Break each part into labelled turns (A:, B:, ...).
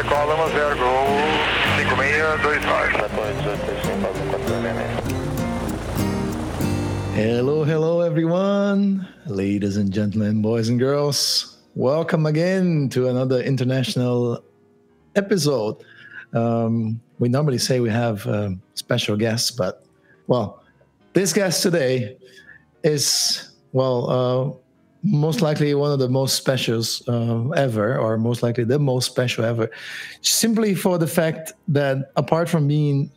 A: decola 10 Gol 5629.
B: Hello, hello, everyone, ladies and gentlemen, boys and girls. Welcome again to another international episode. Um, we normally say we have um, special guests, but well, this guest today is well, uh, most likely one of the most specials uh, ever, or most likely the most special ever, simply for the fact that apart from being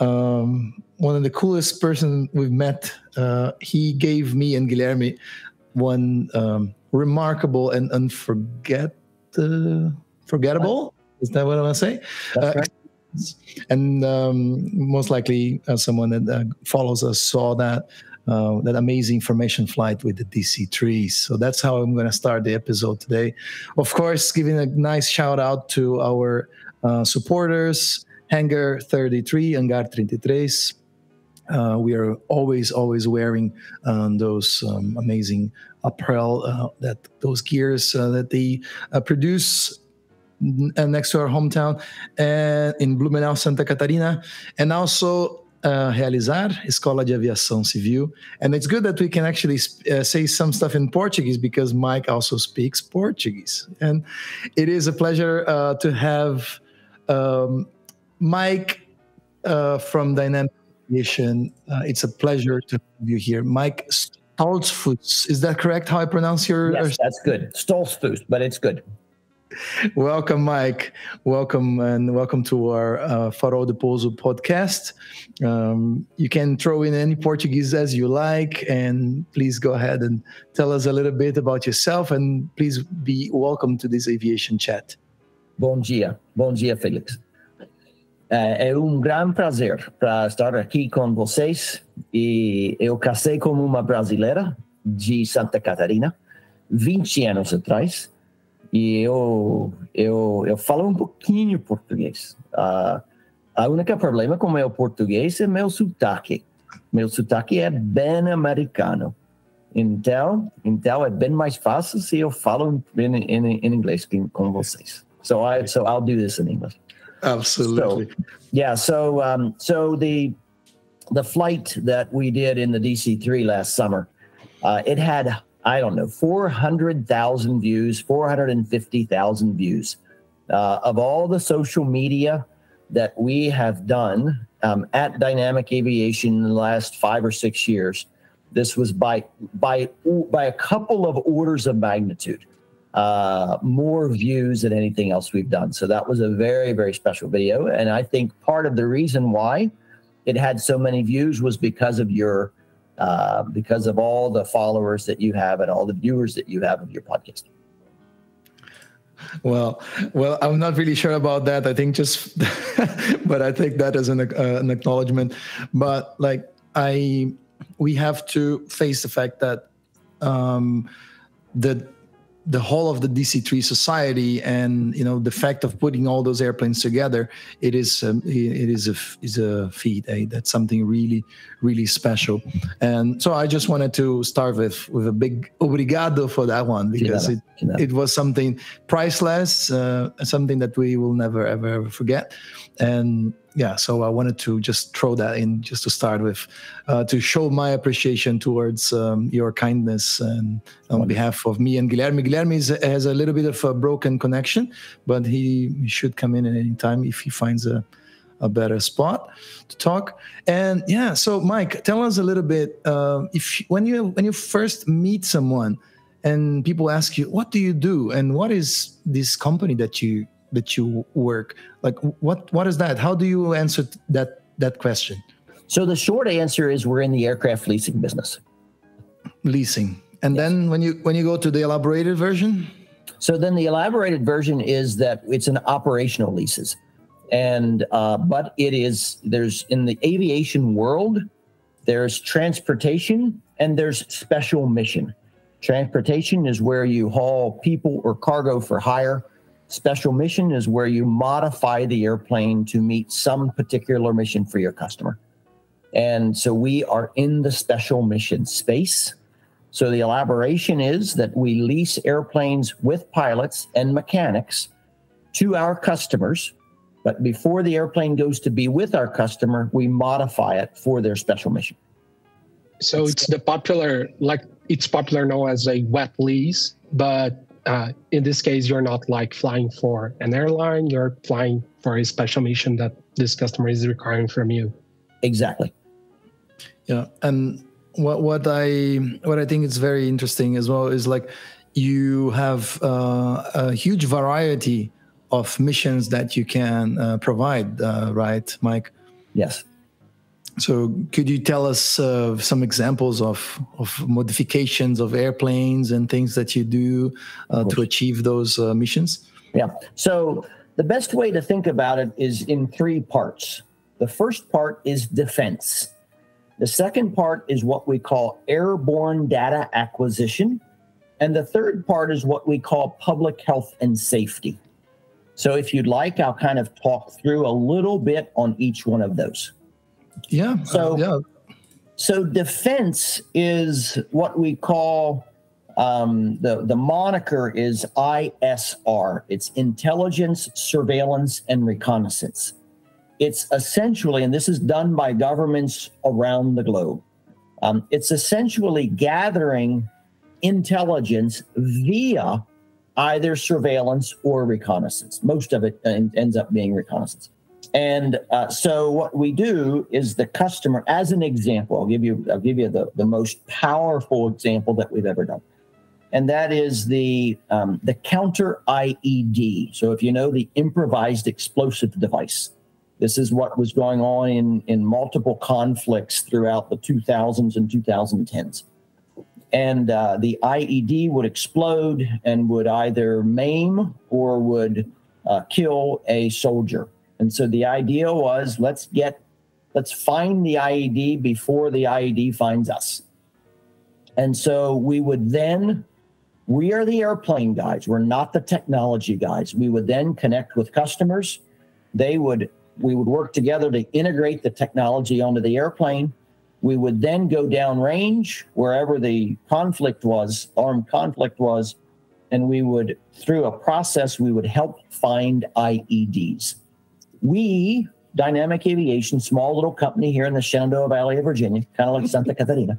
B: um, one of the coolest person we've met, uh, he gave me and Guilherme one um, remarkable and unforget uh, forgettable. Is that what I want to say? Uh,
C: right.
B: And um, most likely, uh, someone that uh, follows us saw that uh, that amazing formation flight with the DC3. So that's how I'm going to start the episode today. Of course, giving a nice shout out to our uh, supporters, Hangar 33, Hangar 33. Uh, we are always, always wearing um, those um, amazing apparel, uh, that those gears uh, that they uh, produce next to our hometown and in Blumenau, Santa Catarina, and also uh, Realizar, Escola de Aviação Civil. And it's good that we can actually uh, say some stuff in Portuguese because Mike also speaks Portuguese. And it is a pleasure uh, to have um, Mike uh, from Dynamic Aviation. Uh, it's a pleasure to have you here. Mike Stoltzfus, is that correct how I pronounce your?
C: Yes, that's good. Stolzfuss, but it's good.
B: Welcome, Mike. Welcome and welcome to our uh, Farol de Pouso podcast. Um, you can throw in any Portuguese as you like, and please go ahead and tell us a little bit about yourself. And please be welcome to this aviation chat.
C: Bom dia. Bom dia, Felix. É, é um grande prazer para estar aqui com vocês. E eu casei com uma brasileira de Santa Catarina, 20 anos atrás. E eu, eu, eu falo um pouquinho português. Ah, a única problema com meu português é meu sotaque. Meu sotaque é bem americano. Então, então é bem mais fácil se eu falo em, em, em inglês com, com vocês. So I so I'll do this in English.
B: Absolutely.
C: So, yeah. So um, so the the flight that we did in the DC three last summer, uh, it had I don't know four hundred thousand views, four hundred and fifty thousand views uh, of all the social media that we have done um, at Dynamic Aviation in the last five or six years. This was by by by a couple of orders of magnitude uh, more views than anything else we've done. So that was a very, very special video. And I think part of the reason why it had so many views was because of your, uh, because of all the followers that you have and all the viewers that you have of your podcast.
B: Well, well, I'm not really sure about that. I think just, but I think that is an, uh, an acknowledgement. But like I, we have to face the fact that um, the the whole of the DC3 society and you know the fact of putting all those airplanes together it is um, it is a is a feat eh? that's something really really special. And so I just wanted to start with with a big obrigado for that one because it it was something priceless uh, something that we will never ever ever forget. And yeah so I wanted to just throw that in just to start with uh, to show my appreciation towards um, your kindness and on behalf of me and Guilherme. Guilherme is, has a little bit of a broken connection but he, he should come in at any time if he finds a a better spot to talk. And yeah, so Mike, tell us a little bit uh, if when you when you first meet someone and people ask you what do you do? And what is this company that you that you work like what what is that? How do you answer that that question?
C: So the short answer is we're in the aircraft leasing business.
B: Leasing. And yes. then when you when you go to the elaborated version?
C: So then the elaborated version is that it's an operational leases and uh, but it is there's in the aviation world there's transportation and there's special mission transportation is where you haul people or cargo for hire special mission is where you modify the airplane to meet some particular mission for your customer and so we are in the special mission space so the elaboration is that we lease airplanes with pilots and mechanics to our customers. But before the airplane goes to be with our customer, we modify it for their special mission.
D: So it's the popular, like it's popular now as a wet lease, but uh, in this case, you're not like flying for an airline, you're flying for a special mission that this customer is requiring from you.
C: Exactly.
B: Yeah. And what, what I what I think is very interesting as well is like you have uh, a huge variety of missions that you can uh, provide, uh, right, Mike?
C: Yes.
B: So, could you tell us uh, some examples of, of modifications of airplanes and things that you do uh, to achieve those uh, missions?
C: Yeah. So, the best way to think about it is in three parts. The first part is defense. The second part is what we call airborne data acquisition. And the third part is what we call public health and safety. So, if you'd like, I'll kind of talk through a little bit on each one of those.
B: Yeah.
C: So,
B: uh, yeah.
C: so defense is what we call um, the the moniker is ISR. It's intelligence, surveillance, and reconnaissance. It's essentially, and this is done by governments around the globe. Um, it's essentially gathering intelligence via either surveillance or reconnaissance. Most of it ends up being reconnaissance. And uh, so what we do is the customer, as an example, I'll give you, I'll give you the, the most powerful example that we've ever done. And that is the um, the counter IED. So if you know the improvised explosive device, this is what was going on in, in multiple conflicts throughout the 2000s and 2010s. And uh, the IED would explode and would either maim or would uh, kill a soldier. And so the idea was let's get, let's find the IED before the IED finds us. And so we would then, we are the airplane guys, we're not the technology guys. We would then connect with customers. They would, we would work together to integrate the technology onto the airplane. We would then go down range wherever the conflict was, armed conflict was, and we would, through a process, we would help find IEDs we, Dynamic Aviation, small little company here in the Shenandoah Valley of Virginia, kind of like Santa Catarina,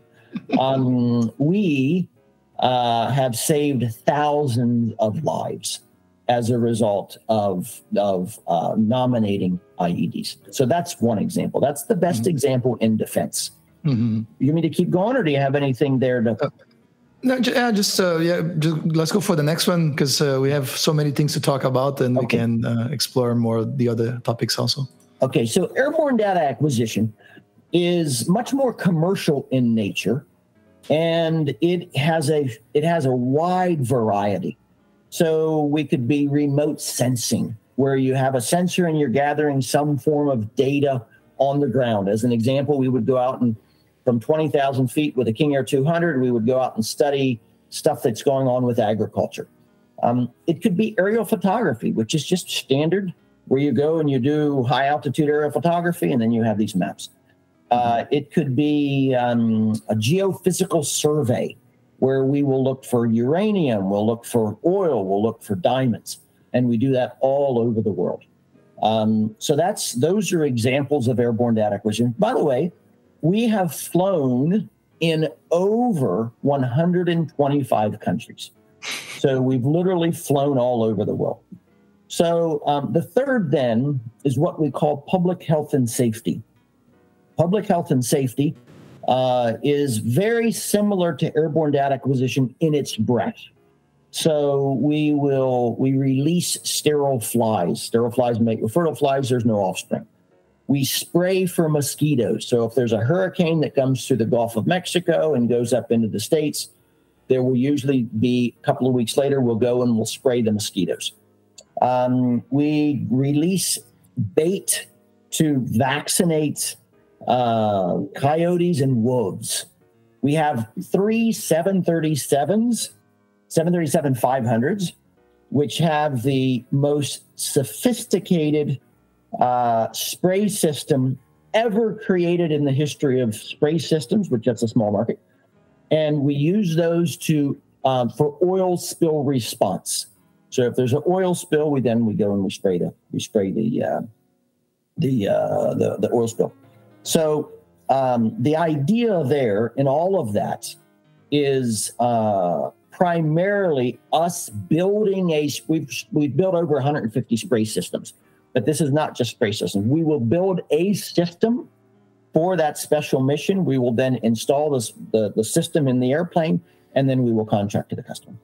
C: um, we uh, have saved thousands of lives as a result of of uh, nominating IEDs. So that's one example. That's the best mm-hmm. example in defense. Mm-hmm. You mean to keep going, or do you have anything there to?
B: No, yeah, just uh, yeah, just, let's go for the next one because uh, we have so many things to talk about, and okay. we can uh, explore more the other topics also.
C: Okay, so airborne data acquisition is much more commercial in nature, and it has a it has a wide variety. So we could be remote sensing, where you have a sensor and you're gathering some form of data on the ground. As an example, we would go out and from 20,000 feet with a King Air 200, we would go out and study stuff that's going on with agriculture. Um, it could be aerial photography, which is just standard, where you go and you do high altitude aerial photography, and then you have these maps. Uh, it could be um, a geophysical survey, where we will look for uranium, we'll look for oil, we'll look for diamonds, and we do that all over the world. Um, so that's those are examples of airborne data acquisition. By the way, we have flown in over 125 countries. So we've literally flown all over the world. So um, the third then is what we call public health and safety. Public health and safety uh, is very similar to airborne data acquisition in its breadth. So we will we release sterile flies. Sterile flies make fertile flies. There's no offspring we spray for mosquitoes. So if there's a hurricane that comes through the Gulf of Mexico and goes up into the States, there will usually be a couple of weeks later, we'll go and we'll spray the mosquitoes. Um, we release bait to vaccinate uh, coyotes and wolves. We have three 737s, 737 500s, which have the most sophisticated uh, spray system ever created in the history of spray systems, which that's a small market. And we use those to um, for oil spill response. So if there's an oil spill, we then we go and we spray the we spray the uh, the, uh, the the oil spill. So um, the idea there in all of that is uh, primarily us building a we've we've built over 150 spray systems, but this is not just systems. We will build a system for that special mission. We will then install this, the the system in the airplane, and then we will contract to the customer.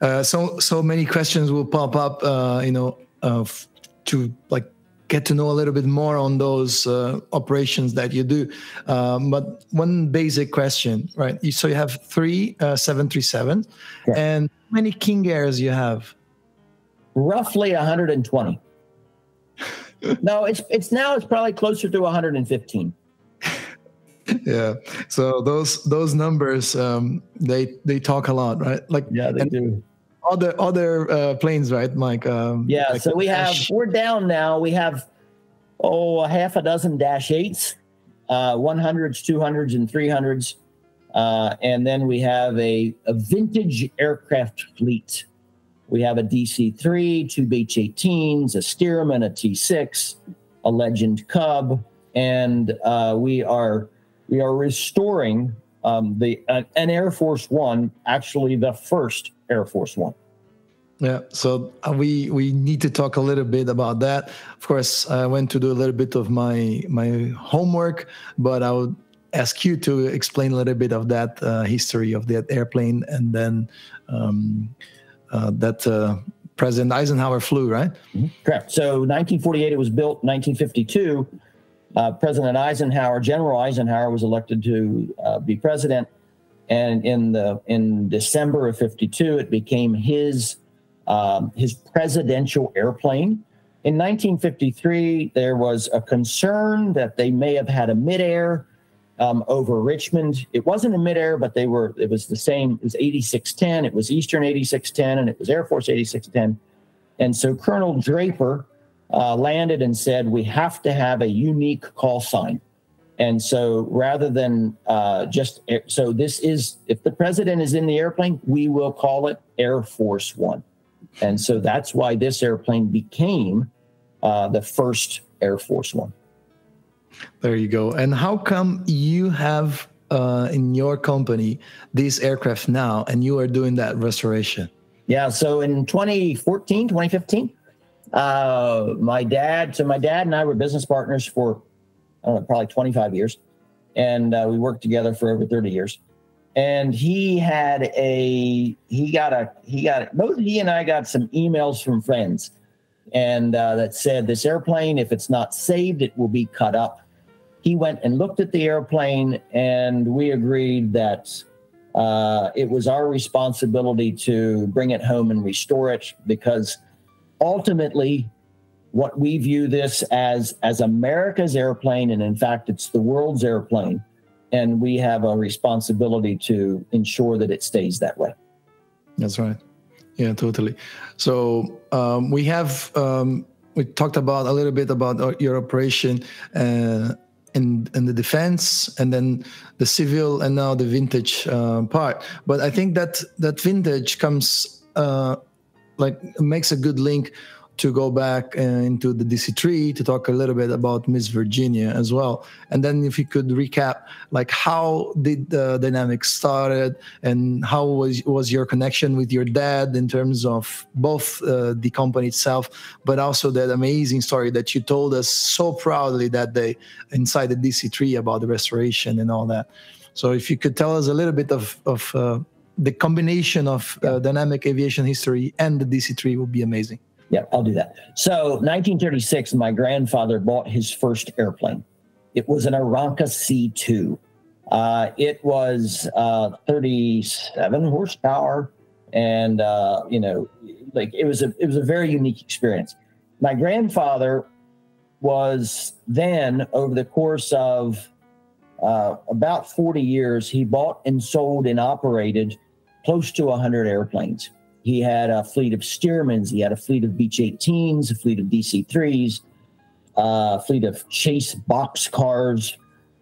B: Uh, so so many questions will pop up, uh, you know, uh, to like get to know a little bit more on those uh, operations that you do. Um, but one basic question, right? So you have three uh, 737, yeah. and how many King Airs you have?
C: Roughly 120. no, it's it's now it's probably closer to 115.
B: yeah so those those numbers um they they talk a lot right like
C: yeah they do
B: other other uh, planes, right, Mike? Um,
C: yeah.
B: Like
C: so we have we're down now. We have oh a half a dozen dash eights, uh, 100s, 200s, and 300s, uh, and then we have a, a vintage aircraft fleet. We have a DC-3, two Beech-18s, a Stearman, a T6, a Legend Cub, and uh, we are we are restoring um, the uh, an Air Force One, actually the first Air Force One.
B: Yeah, so uh, we we need to talk a little bit about that. Of course, I went to do a little bit of my my homework, but I would ask you to explain a little bit of that uh, history of that airplane, and then um, uh, that uh, President Eisenhower flew, right?
C: Mm-hmm. Correct. So, 1948, it was built. 1952, uh, President Eisenhower, General Eisenhower, was elected to uh, be president and in the in December of '52, it became his um, his presidential airplane. In 1953, there was a concern that they may have had a midair um, over Richmond. It wasn't a midair, but they were. It was the same. It was 8610. It was Eastern 8610, and it was Air Force 8610. And so Colonel Draper uh, landed and said, "We have to have a unique call sign." And so rather than uh, just, so this is, if the president is in the airplane, we will call it Air Force One. And so that's why this airplane became uh, the first Air Force One.
B: There you go. And how come you have uh, in your company these aircraft now and you are doing that restoration?
C: Yeah. So in 2014, 2015, uh, my dad, so my dad and I were business partners for I don't know, probably 25 years. And uh, we worked together for over 30 years. And he had a, he got a, he got, both he and I got some emails from friends and uh, that said, this airplane, if it's not saved, it will be cut up. He went and looked at the airplane and we agreed that uh, it was our responsibility to bring it home and restore it because ultimately what we view this as as America's airplane, and in fact, it's the world's airplane, and we have a responsibility to ensure that it stays that way.
B: That's right. Yeah, totally. So um, we have um, we talked about a little bit about your operation uh, in in the defense, and then the civil, and now the vintage uh, part. But I think that that vintage comes uh, like makes a good link to go back uh, into the DC3 to talk a little bit about Miss Virginia as well. And then if you could recap, like how did the dynamics started and how was was your connection with your dad in terms of both uh, the company itself, but also that amazing story that you told us so proudly that day inside the DC3 about the restoration and all that. So if you could tell us a little bit of of uh, the combination of uh, dynamic aviation history and the DC3 would be amazing.
C: Yeah, I'll do that. So, 1936, my grandfather bought his first airplane. It was an Aeronca C2. Uh, it was uh, 37 horsepower, and uh, you know, like it was a it was a very unique experience. My grandfather was then over the course of uh, about 40 years, he bought and sold and operated close to 100 airplanes. He had a fleet of Stearmans. He had a fleet of Beech 18s, a fleet of DC 3s, a fleet of Chase box cars.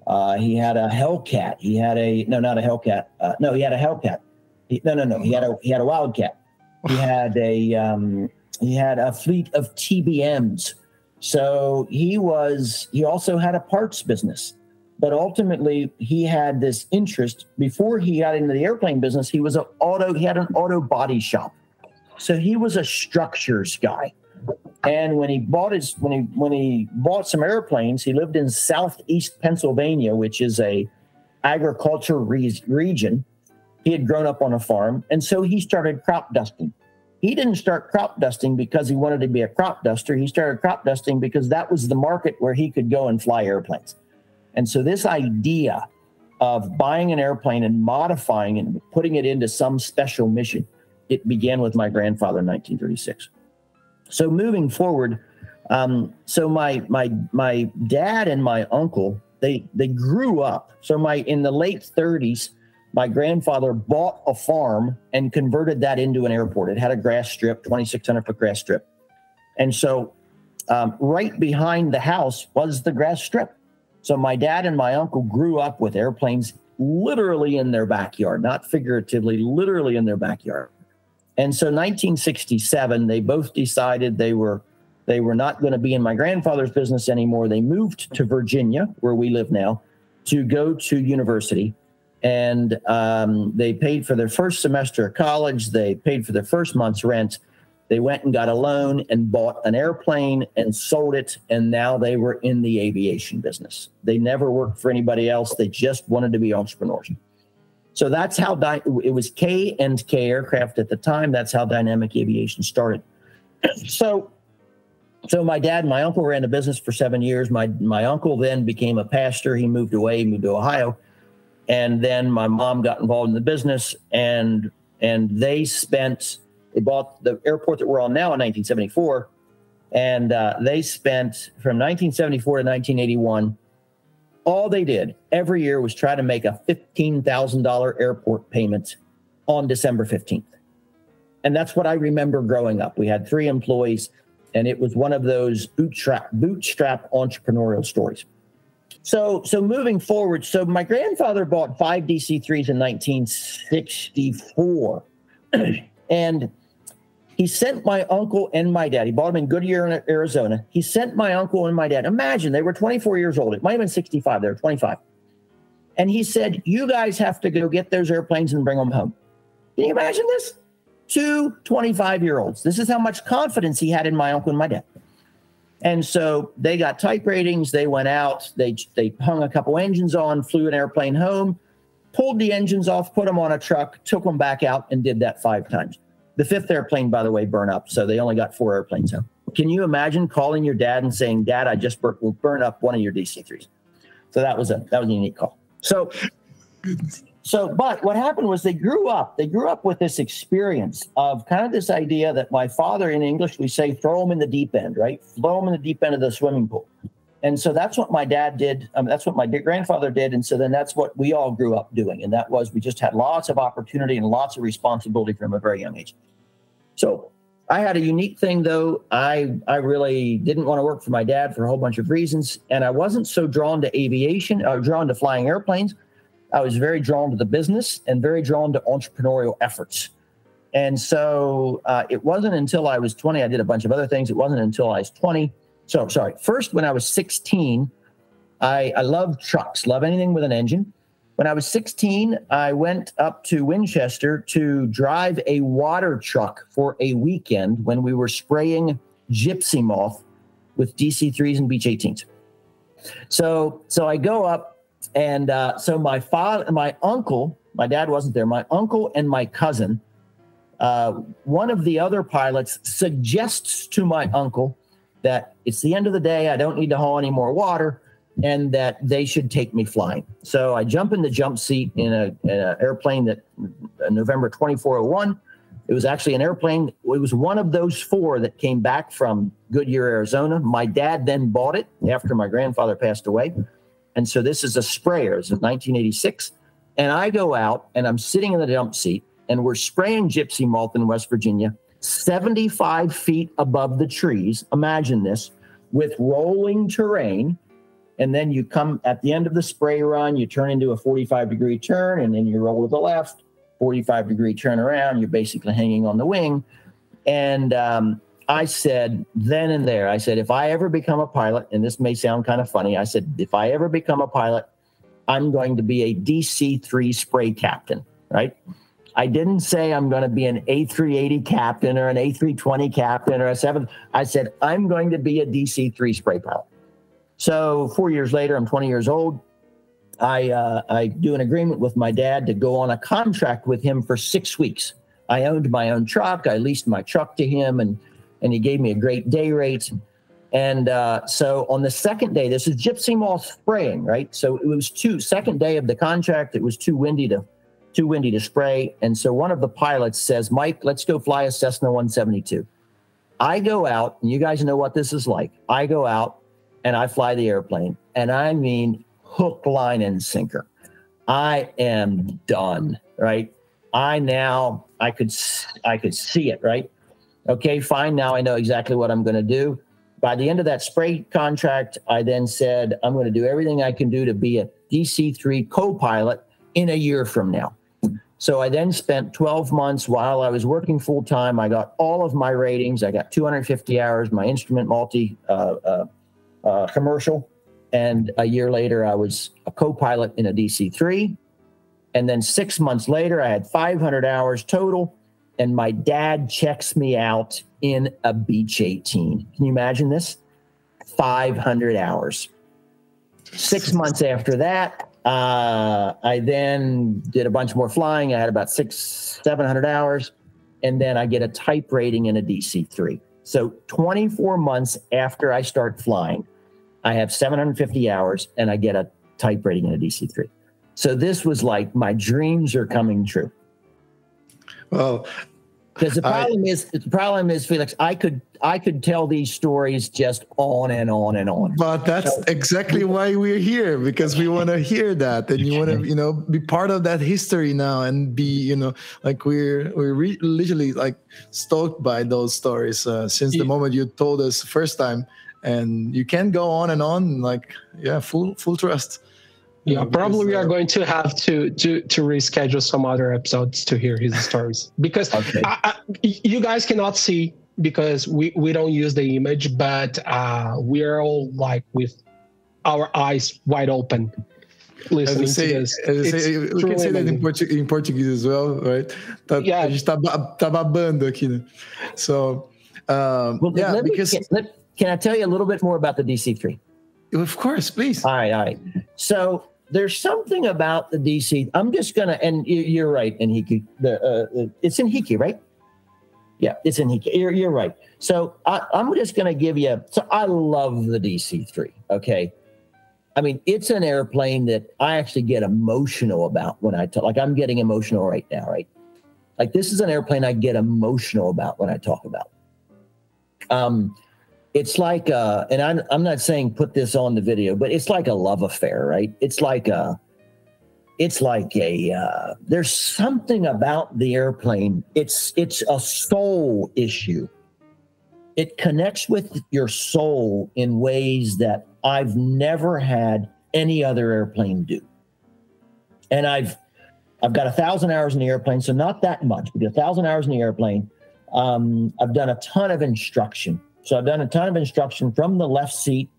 C: Uh, he had a Hellcat. He had a no, not a Hellcat. Uh, no, he had a Hellcat. He, no, no, no. He had a he had a Wildcat. He had a um, he had a fleet of TBMs. So he was he also had a parts business. But ultimately he had this interest before he got into the airplane business, he was an auto he had an auto body shop. So he was a structures guy. And when he bought his when he when he bought some airplanes, he lived in southeast Pennsylvania, which is a agriculture re- region. He had grown up on a farm, and so he started crop dusting. He didn't start crop dusting because he wanted to be a crop duster. He started crop dusting because that was the market where he could go and fly airplanes. And so this idea of buying an airplane and modifying it and putting it into some special mission, it began with my grandfather in 1936. So moving forward, um, so my my my dad and my uncle they they grew up. So my in the late 30s, my grandfather bought a farm and converted that into an airport. It had a grass strip, 2,600 foot grass strip. And so um, right behind the house was the grass strip. So my dad and my uncle grew up with airplanes literally in their backyard, not figuratively, literally in their backyard. And so 1967, they both decided they were they were not going to be in my grandfather's business anymore. They moved to Virginia, where we live now, to go to university and um, they paid for their first semester of college. They paid for their first month's rent. They went and got a loan and bought an airplane and sold it. And now they were in the aviation business. They never worked for anybody else. They just wanted to be entrepreneurs. So that's how di- it was K and K aircraft at the time. That's how dynamic aviation started. so, so my dad and my uncle ran the business for seven years. My my uncle then became a pastor. He moved away, moved to Ohio and then my mom got involved in the business and and they spent they bought the airport that we're on now in 1974 and uh, they spent from 1974 to 1981 all they did every year was try to make a $15000 airport payment on december 15th and that's what i remember growing up we had three employees and it was one of those bootstrap bootstrap entrepreneurial stories so, so moving forward, so my grandfather bought five DC3s in 1964. and he sent my uncle and my dad, he bought them in Goodyear, Arizona. He sent my uncle and my dad, imagine they were 24 years old. It might have been 65, they were 25. And he said, You guys have to go get those airplanes and bring them home. Can you imagine this? Two 25 year olds. This is how much confidence he had in my uncle and my dad. And so they got type ratings. They went out. They they hung a couple engines on, flew an airplane home, pulled the engines off, put them on a truck, took them back out, and did that five times. The fifth airplane, by the way, burned up. So they only got four airplanes home. Can you imagine calling your dad and saying, "Dad, I just bur- will burn up one of your DC3s"? So that was a that was a unique call. So so, but what happened was they grew up. They grew up with this experience of kind of this idea that my father, in English, we say, throw them in the deep end, right? Throw them in the deep end of the swimming pool. And so that's what my dad did. Um, that's what my grandfather did. And so then that's what we all grew up doing. And that was we just had lots of opportunity and lots of responsibility from a very young age. So I had a unique thing though. I I really didn't want to work for my dad for a whole bunch of reasons, and I wasn't so drawn to aviation or uh, drawn to flying airplanes. I was very drawn to the business and very drawn to entrepreneurial efforts. And so uh, it wasn't until I was 20, I did a bunch of other things. It wasn't until I was 20. So, sorry, first, when I was 16, I, I love trucks, love anything with an engine. When I was 16, I went up to Winchester to drive a water truck for a weekend when we were spraying gypsy moth with DC 3s and Beech 18s. So, so I go up and uh, so my father, my uncle, my dad wasn't there. My uncle and my cousin, uh, one of the other pilots suggests to my uncle that it's the end of the day. I don't need to haul any more water, and that they should take me flying. So I jump in the jump seat in an airplane that uh, November 2401. It was actually an airplane. It was one of those four that came back from Goodyear, Arizona. My dad then bought it after my grandfather passed away. And so this is a sprayer. It's 1986. And I go out and I'm sitting in the jump seat and we're spraying gypsy moth in West Virginia, 75 feet above the trees. Imagine this with rolling terrain. And then you come at the end of the spray run, you turn into a 45 degree turn and then you roll to the left 45 degree turn around. You're basically hanging on the wing. And um, I said then and there, I said, if I ever become a pilot, and this may sound kind of funny, I said, if I ever become a pilot, I'm going to be a DC 3 spray captain, right? I didn't say I'm going to be an A380 captain or an A320 captain or a seventh. I said, I'm going to be a DC 3 spray pilot. So four years later, I'm 20 years old. I, uh, I do an agreement with my dad to go on a contract with him for six weeks. I owned my own truck. I leased my truck to him, and and he gave me a great day rate. And uh, so on the second day, this is gypsy moth spraying, right? So it was too second day of the contract. It was too windy to too windy to spray, and so one of the pilots says, "Mike, let's go fly a Cessna 172." I go out, and you guys know what this is like. I go out and I fly the airplane, and I mean hook, line, and sinker. I am done, right? I now I could I could see it, right? Okay, fine. Now I know exactly what I'm going to do. By the end of that spray contract, I then said, I'm going to do everything I can do to be a DC 3 co pilot in a year from now. So I then spent 12 months while I was working full time. I got all of my ratings. I got 250 hours, my instrument multi uh, uh, uh, commercial. And a year later, I was a co pilot in a DC 3. And then six months later, I had 500 hours total and my dad checks me out in a Beech 18. Can you imagine this? 500 hours. Six months after that, uh, I then did a bunch more flying. I had about six, 700 hours. And then I get a type rating in a DC 3. So 24 months after I start flying, I have 750 hours and I get a type rating in a DC 3. So this was like my dreams are coming true.
B: Well,
C: because the problem I, is the problem is Felix. I could I could tell these stories just on and on and on.
B: But that's so, exactly why we're here because we want to hear that and you want to you know be part of that history now and be you know like we're we're re- literally like stoked by those stories uh, since the moment you told us first time and you can go on and on like yeah full full trust
D: yeah, probably we are going to have to to to reschedule some other episodes to hear his stories because okay. I, I, you guys cannot see because we we don't use the image, but uh, we're all like with our eyes wide open listening say, to this.
B: Say, we can say that in, Portu- in, Portuguese as well, right? Tá, yeah. A gente tá, tá babando aqui, né? So, um, well, yeah, because...
C: Me, can, can I tell you a little bit more about the DC-3?
B: Of course, please.
C: All right, all right. So there's something about the DC. I'm just gonna, and you're right, And Enrique. The uh, it's Enrique, right? Yeah, it's Enrique. You're, you're right. So I, I'm just gonna give you. So I love the DC three. Okay, I mean it's an airplane that I actually get emotional about when I talk. Like I'm getting emotional right now, right? Like this is an airplane I get emotional about when I talk about. Um, it's like uh and I'm I'm not saying put this on the video, but it's like a love affair, right? It's like a it's like a uh there's something about the airplane. It's it's a soul issue. It connects with your soul in ways that I've never had any other airplane do. And I've I've got a thousand hours in the airplane, so not that much, but a thousand hours in the airplane. Um, I've done a ton of instruction so I've done a ton of instruction from the left seat,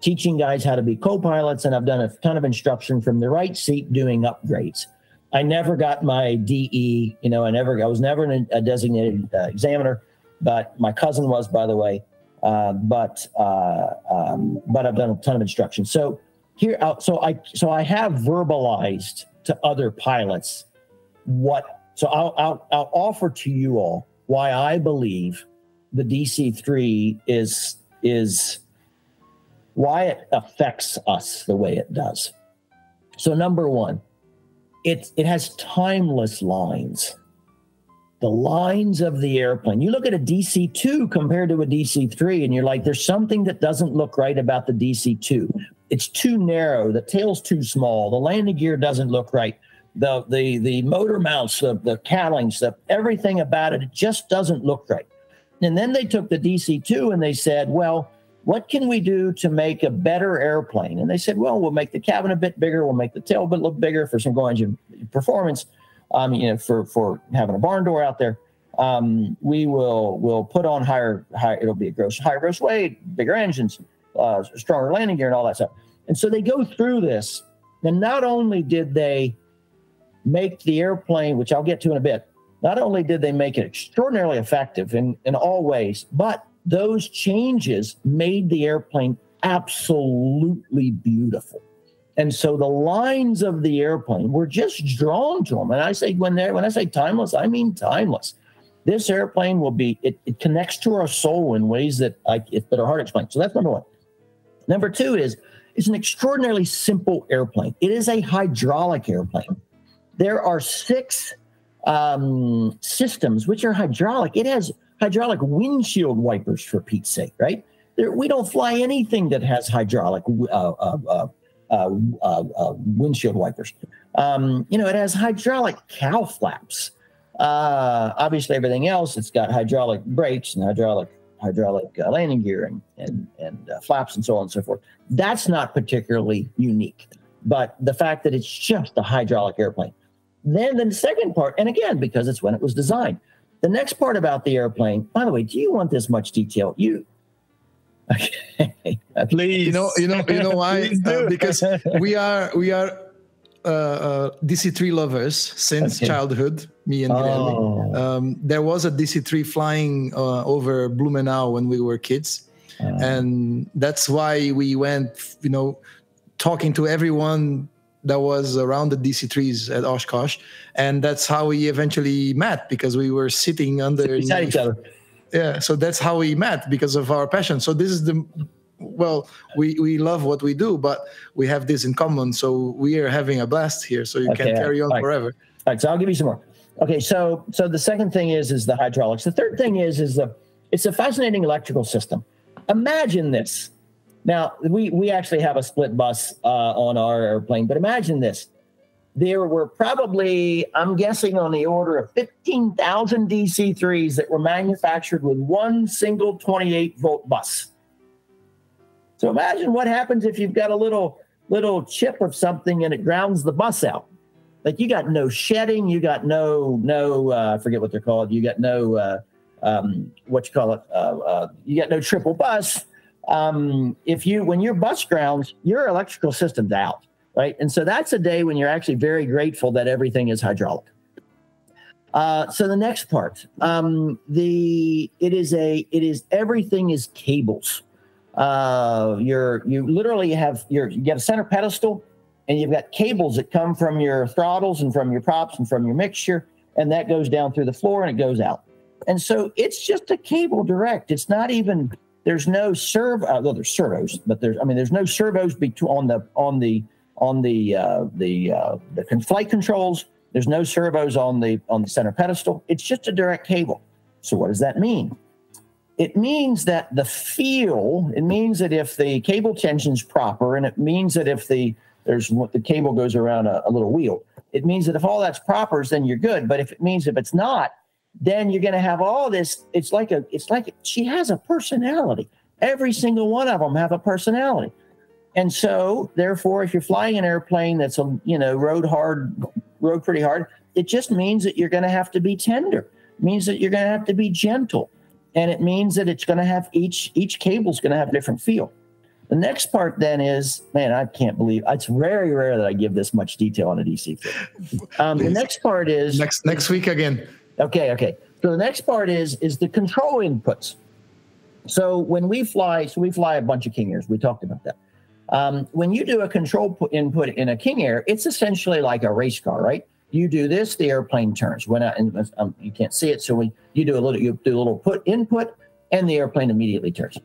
C: teaching guys how to be co-pilots, and I've done a ton of instruction from the right seat doing upgrades. I never got my DE, you know, I never, I was never a designated uh, examiner, but my cousin was, by the way. Uh, but uh, um, but I've done a ton of instruction. So here, uh, so I so I have verbalized to other pilots what. So I'll I'll, I'll offer to you all why I believe the DC3 is is why it affects us the way it does. So number 1, it it has timeless lines. The lines of the airplane. You look at a DC2 compared to a DC3 and you're like there's something that doesn't look right about the DC2. It's too narrow, the tail's too small, the landing gear doesn't look right the the the motor mounts, the, the cowlings, the everything about it, it just doesn't look right. And then they took the DC 2 and they said, well, what can we do to make a better airplane? And they said, well, we'll make the cabin a bit bigger, we'll make the tail a bit look bigger for some engine performance. um, you know, for for having a barn door out there. Um, we will will put on higher higher. It'll be a gross higher gross weight, bigger engines, uh, stronger landing gear, and all that stuff. And so they go through this. And not only did they make the airplane, which I'll get to in a bit, not only did they make it extraordinarily effective in, in all ways, but those changes made the airplane absolutely beautiful. And so the lines of the airplane were just drawn to them. And I say when they when I say timeless, I mean timeless. This airplane will be it, it connects to our soul in ways that I that are hard to explain. So that's number one. Number two is it's an extraordinarily simple airplane. It is a hydraulic airplane. There are six um, systems which are hydraulic. It has hydraulic windshield wipers for Pete's sake, right? There, we don't fly anything that has hydraulic uh, uh, uh, uh, uh, uh windshield wipers. Um, you know, it has hydraulic cow flaps. obviously, everything else, it's got hydraulic brakes and hydraulic hydraulic landing gear and and and flaps and so on and so forth. That's not particularly unique, but the fact that it's just a hydraulic airplane. Then the second part, and again, because it's when it was designed. The next part about the airplane, by the way, do you want this much detail? You
B: okay. Please. You know, you know, you know why? uh, because we are we are uh, uh, DC3 lovers since okay. childhood. Me and oh. Um, there was a DC3 flying uh, over Blumenau when we were kids, uh. and that's why we went. You know, talking to everyone that was around the DC3s at Oshkosh, and that's how we eventually met because we were sitting under
C: beside each other.
B: Yeah, so that's how we met because of our passion. So this is the well, we we love what we do, but we have this in common. So we are having a blast here. So you okay, can carry on
C: right.
B: forever.
C: All right, so I'll give you some more. Okay, so so the second thing is is the hydraulics. The third thing is is the it's a fascinating electrical system. Imagine this now, we, we actually have a split bus uh, on our airplane, but imagine this. There were probably, I'm guessing, on the order of 15,000 DC 3s that were manufactured with one single 28 volt bus. So imagine what happens if you've got a little little chip of something and it grounds the bus out. Like you got no shedding, you got no no uh, I forget what they're called. You got no uh, um, what you call it. Uh, uh you got no triple bus um, if you when your bus grounds, your electrical system's out, right? And so that's a day when you're actually very grateful that everything is hydraulic. Uh, so the next part, um, the it is a it is everything is cables. Uh, you're you literally have your you get a center pedestal, and you've got cables that come from your throttles and from your props and from your mixture, and that goes down through the floor and it goes out. And so it's just a cable direct. It's not even there's no servo. Uh, well, there's servos, but there's I mean there's no servos between on the on the on the uh, the uh, the flight controls. There's no servos on the on the center pedestal. It's just a direct cable. So what does that mean? It means that the feel. It means that if the cable tension's proper, and it means that if the there's the cable goes around a, a little wheel. It means that if all that's proper, then you're good. But if it means if it's not, then you're going to have all this. It's like a, it's like she has a personality. Every single one of them have a personality. And so, therefore, if you're flying an airplane that's a, you know, road hard, road pretty hard, it just means that you're going to have to be tender. It means that you're going to have to be gentle. And it means that it's going to have each, each cable's going to have a different feel. The next part then is, man, I can't believe it's very rare that I give this much detail on a DC. Um, the next part is
B: next next week again.
C: Okay, okay. So the next part is is the control inputs. So when we fly, so we fly a bunch of King Airs. We talked about that. Um, when you do a control input in a King Air, it's essentially like a race car, right? You do this, the airplane turns. When I, um, you can't see it, so when you do a little, you do a little put input, and the airplane immediately turns.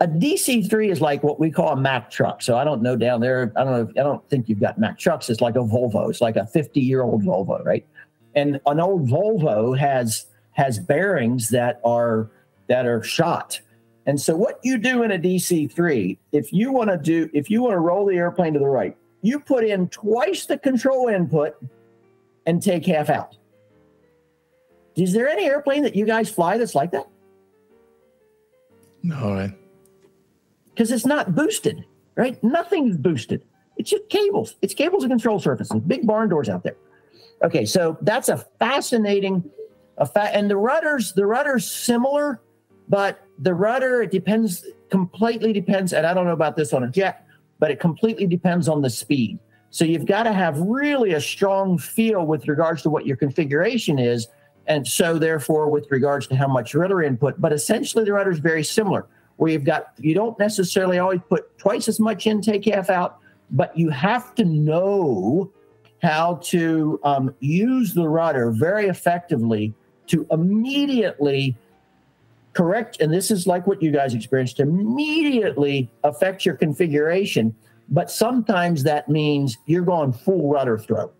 C: A DC3 is like what we call a Mack truck. So I don't know down there. I don't know. If, I don't think you've got Mack trucks. It's like a Volvo. It's like a 50 year old Volvo, right? And an old Volvo has has bearings that are that are shot. And so what you do in a DC3, if you want to do if you want to roll the airplane to the right, you put in twice the control input and take half out. Is there any airplane that you guys fly that's like that?
B: No, right?
C: Because it's not boosted, right? Nothing's boosted. It's just cables. It's cables and control surfaces, big barn doors out there. Okay, so that's a fascinating, a fa- and the rudders, the rudders similar, but the rudder it depends completely depends, and I don't know about this on a jet, but it completely depends on the speed. So you've got to have really a strong feel with regards to what your configuration is, and so therefore with regards to how much rudder input. But essentially, the rudder is very similar, where you've got you don't necessarily always put twice as much in, take half out, but you have to know how to um, use the rudder very effectively to immediately correct. And this is like what you guys experienced immediately affect your configuration. But sometimes that means you're going full rudder throw.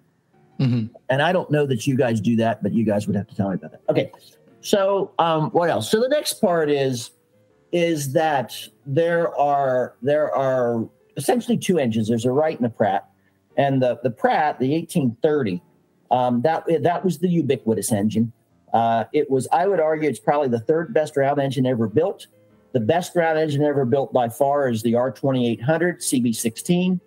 B: Mm-hmm.
C: And I don't know that you guys do that, but you guys would have to tell me about that. Okay. So um, what else? So the next part is is that there are there are essentially two engines. There's a Wright and a Pratt and the the Pratt, the 1830, um, that that was the ubiquitous engine. Uh, it was, I would argue, it's probably the third best round engine ever built. The best round engine ever built by far is the R2800 CB16.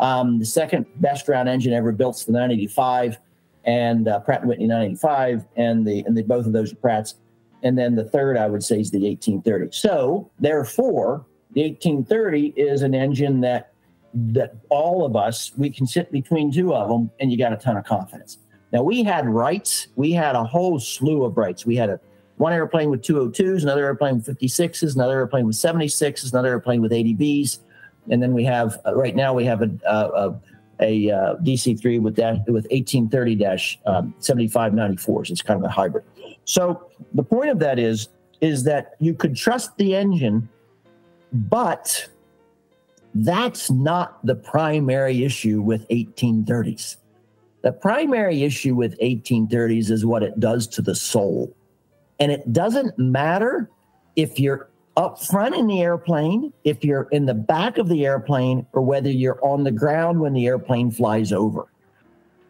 C: Um, the second best round engine ever built is the 985 and uh, Pratt Whitney 985, and the and the both of those are Pratts. And then the third, I would say, is the 1830. So therefore, the 1830 is an engine that that all of us we can sit between two of them and you got a ton of confidence. Now we had Wrights. We had a whole slew of Wrights. We had a one airplane with 202s another airplane with 56s another airplane with 76s another airplane with 80bs and then we have uh, right now we have a, a, a, a uh, dc3 with that with 1830 7594s it's kind of a hybrid. So the point of that is is that you could trust the engine but that's not the primary issue with 1830s. The primary issue with 1830s is what it does to the soul. And it doesn't matter if you're up front in the airplane, if you're in the back of the airplane, or whether you're on the ground when the airplane flies over.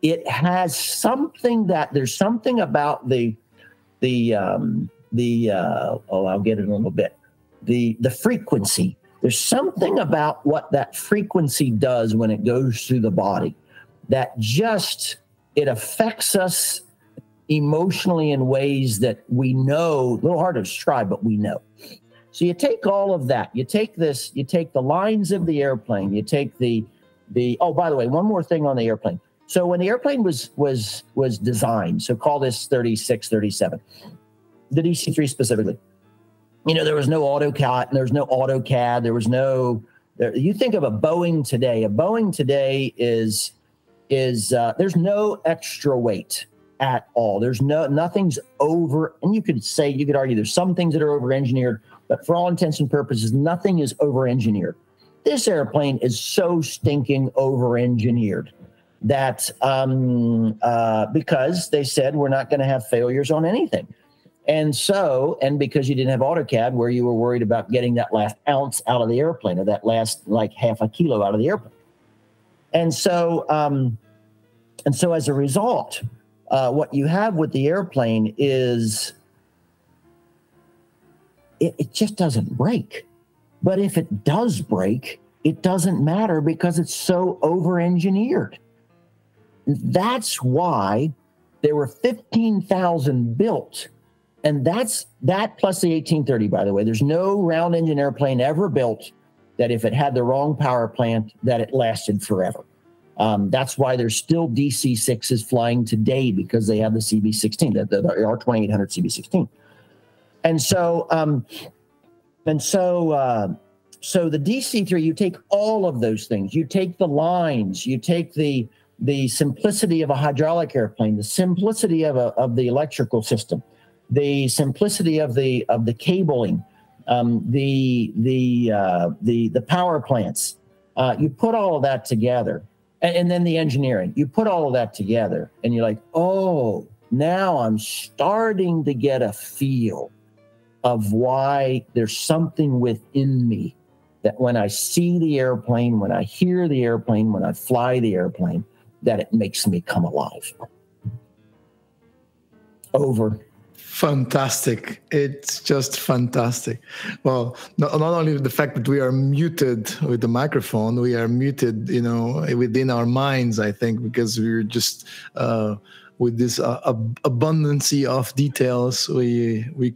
C: It has something that there's something about the the um, the uh, oh I'll get it in a little bit the the frequency there's something about what that frequency does when it goes through the body that just it affects us emotionally in ways that we know a little hard to describe but we know. So you take all of that. You take this you take the lines of the airplane. You take the the oh by the way one more thing on the airplane. So when the airplane was was was designed so call this 36 37 the dc3 specifically you know, there was no AutoCAD, there was no AutoCAD, there was no. There, you think of a Boeing today. A Boeing today is is uh, there's no extra weight at all. There's no nothing's over, and you could say you could argue there's some things that are over engineered, but for all intents and purposes, nothing is over engineered. This airplane is so stinking over engineered that um, uh, because they said we're not going to have failures on anything. And so, and because you didn't have AutoCAD, where you were worried about getting that last ounce out of the airplane or that last like half a kilo out of the airplane. And so, um, and so as a result, uh, what you have with the airplane is it, it just doesn't break. But if it does break, it doesn't matter because it's so over engineered. That's why there were 15,000 built and that's that plus the 1830, by the way. There's no round engine airplane ever built that if it had the wrong power plant, that it lasted forever. Um, that's why there's still DC6s flying today because they have the CB16, the, the, the R2800 CB16. And so, um, and so, uh, so the DC3, you take all of those things. You take the lines, you take the the simplicity of a hydraulic airplane, the simplicity of a, of the electrical system, the simplicity of the of the cabling, um, the the uh, the the power plants. Uh, you put all of that together, and, and then the engineering. You put all of that together, and you're like, oh, now I'm starting to get a feel of why there's something within me that when I see the airplane, when I hear the airplane, when I fly the airplane, that it makes me come alive. Over
B: Fantastic. It's just fantastic. Well, not, not only the fact that we are muted with the microphone, we are muted, you know, within our minds, I think, because we're just uh, with this uh, ab- abundance of details, we we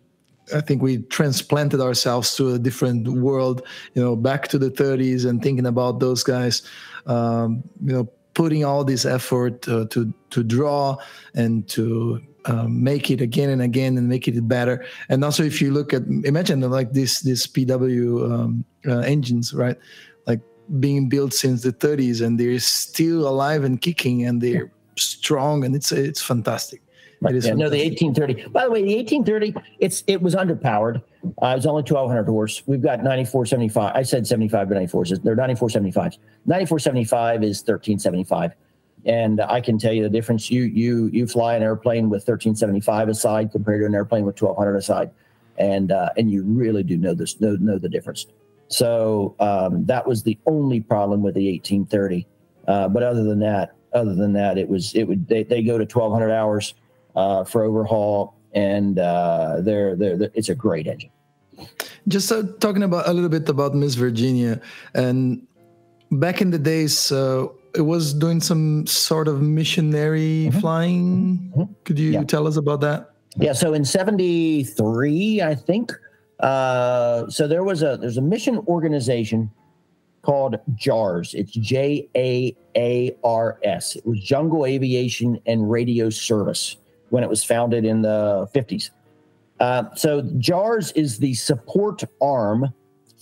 B: I think we transplanted ourselves to a different world, you know, back to the 30s and thinking about those guys, um, you know, putting all this effort uh, to to draw and to um, make it again and again and make it better. And also, if you look at imagine like this this PW um, uh, engines, right? Like being built since the 30s and they're still alive and kicking and they're strong and it's it's fantastic.
C: Right. Yeah, no, the 1830. By the way, the 1830, it's it was underpowered. Uh, it was only 1200 horse. We've got 9475. I said 75 to 94. They're 9475. 9475 is 1375. And I can tell you the difference. You you you fly an airplane with 1375 aside compared to an airplane with 1200 aside, and uh, and you really do know this know know the difference. So um, that was the only problem with the 1830. Uh, but other than that, other than that, it was it would they, they go to 1200 hours uh, for overhaul, and uh, they're, they're, they're, it's a great engine.
B: Just uh, talking about a little bit about Miss Virginia, and back in the days, uh, it was doing some sort of missionary mm-hmm. flying. Mm-hmm. Could you yeah. tell us about that?
C: Yeah. So in '73, I think. Uh, so there was a there's a mission organization called JAARS. It's J A A R S. It was Jungle Aviation and Radio Service when it was founded in the 50s. Uh, so JAARS is the support arm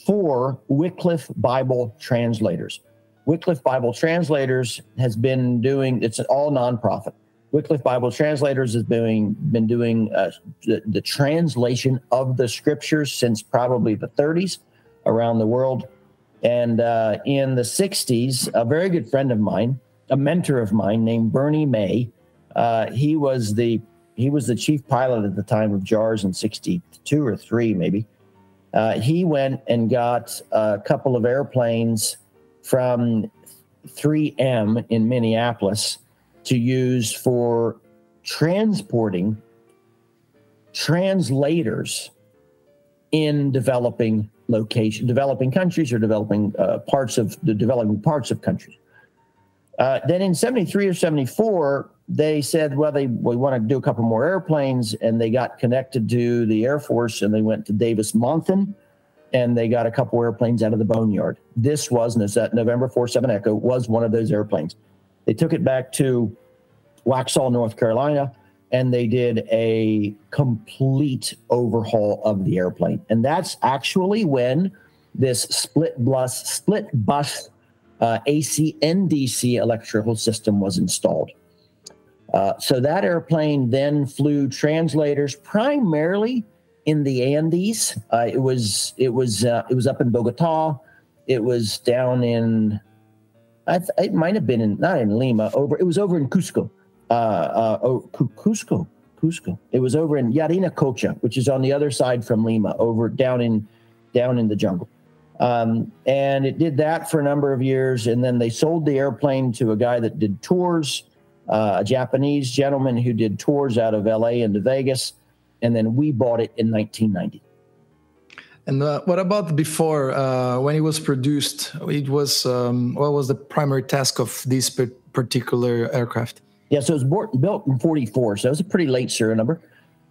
C: for Wycliffe Bible Translators. Wycliffe Bible Translators has been doing, it's an all nonprofit. Wycliffe Bible Translators has been, been doing uh, the, the translation of the scriptures since probably the 30s around the world. And uh, in the 60s, a very good friend of mine, a mentor of mine named Bernie May, uh, he was the he was the chief pilot at the time of JAARS in '62 or three, maybe. Uh, he went and got a couple of airplanes from 3M in Minneapolis to use for transporting translators in developing location, developing countries or developing uh, parts of the developing parts of countries. Uh, then in 73 or 74, they said, well, they we want to do a couple more airplanes, and they got connected to the Air Force, and they went to Davis Monthan, and they got a couple airplanes out of the boneyard. This was, November 47 Echo was one of those airplanes. They took it back to Waxhaw, North Carolina, and they did a complete overhaul of the airplane. And that's actually when this split bus, split bus uh, AC NDC electrical system was installed. Uh, so that airplane then flew translators primarily in the Andes. Uh, it was it was uh, it was up in Bogota. It was down in I th- it might have been in not in Lima over it was over in Cusco. Uh, uh, oh, Cusco, Cusco. It was over in Yarinacocha, which is on the other side from Lima, over down in down in the jungle. Um, and it did that for a number of years, and then they sold the airplane to a guy that did tours uh, a Japanese gentleman who did tours out of LA into Vegas, and then we bought it in 1990.
B: And uh, what about before uh, when it was produced? It was um, what was the primary task of this particular aircraft?
C: Yeah, so it was built in 44, so it was a pretty late serial number,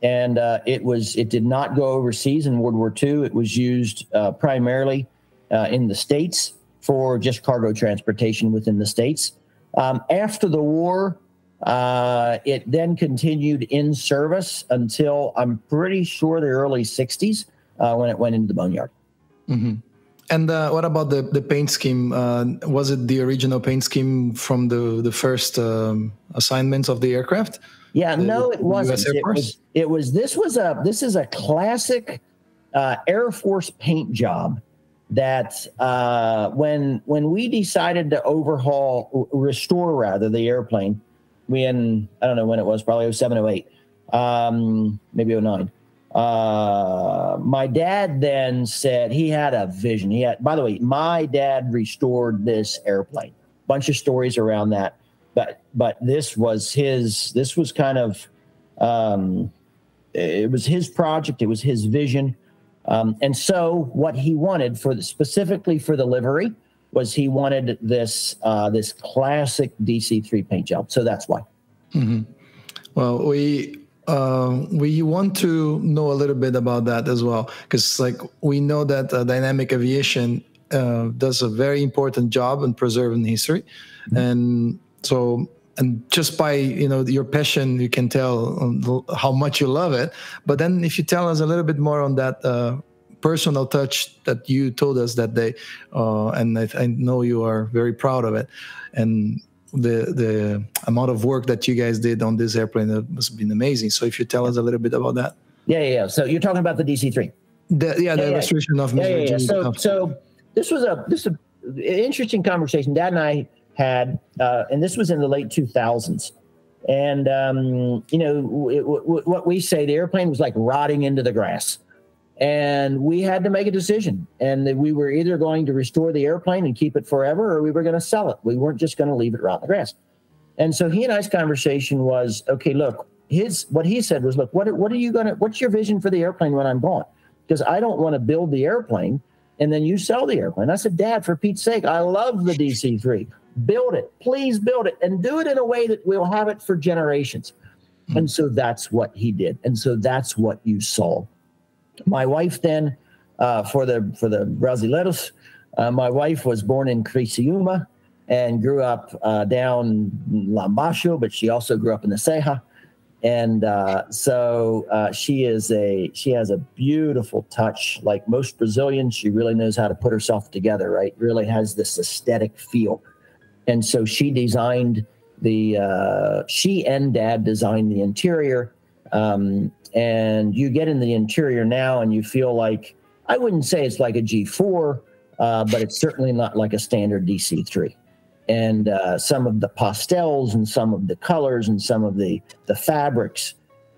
C: and uh, it was it did not go overseas in World War II. It was used uh, primarily uh, in the states for just cargo transportation within the states. Um, after the war, uh, it then continued in service until I'm pretty sure the early 60s uh, when it went into the boneyard.
B: Mm-hmm. And uh, what about the, the paint scheme? Uh, was it the original paint scheme from the, the first um, assignments of the aircraft?
C: Yeah, the, no, it wasn't. It was, it was, this was a, this is a classic uh, Air Force paint job that uh, when when we decided to overhaul, restore rather the airplane, we in I don't know when it was, probably 07, 08, um, maybe 09. Uh, my dad then said he had a vision. He had, by the way, my dad restored this airplane. Bunch of stories around that, but but this was his. This was kind of, um, it was his project. It was his vision. Um, and so, what he wanted for the, specifically for the livery was he wanted this uh, this classic DC three paint job. So that's why.
B: Mm-hmm. Well, we uh, we want to know a little bit about that as well, because like we know that uh, dynamic aviation uh, does a very important job in preserving history, mm-hmm. and so and just by you know your passion, you can tell how much you love it. But then, if you tell us a little bit more on that uh, personal touch that you told us that day, uh, and I, I know you are very proud of it, and the the amount of work that you guys did on this airplane must been amazing. So if you tell us a little bit about that.
C: Yeah, yeah. yeah. So you're talking about the DC
B: three. The, yeah, the yeah, restoration
C: yeah.
B: of
C: yeah, yeah, yeah. So so this was a this was an interesting conversation. Dad and I had, uh, and this was in the late 2000s. And um, you know it, w- what we say, the airplane was like rotting into the grass and we had to make a decision. And we were either going to restore the airplane and keep it forever or we were going to sell it. We weren't just going to leave it rot in the grass. And so he and i's conversation was okay look his what he said was look what, what are you going to what's your vision for the airplane when i'm gone? Because i don't want to build the airplane and then you sell the airplane. I said dad for pete's sake i love the dc3 build it. Please build it and do it in a way that we'll have it for generations. Mm-hmm. and so that's what he did. And so that's what you saw my wife then, uh, for the for the Brasileiros, uh, my wife was born in Criciúma and grew up uh, down Lambacho, but she also grew up in the Serra. And uh, so uh, she is a she has a beautiful touch. Like most Brazilians, she really knows how to put herself together. Right, really has this aesthetic feel. And so she designed the uh, she and Dad designed the interior. Um, and you get in the interior now and you feel like I wouldn't say it's like a G4, uh, but it's certainly not like a standard DC3. And uh, some of the pastels and some of the colors and some of the the fabrics,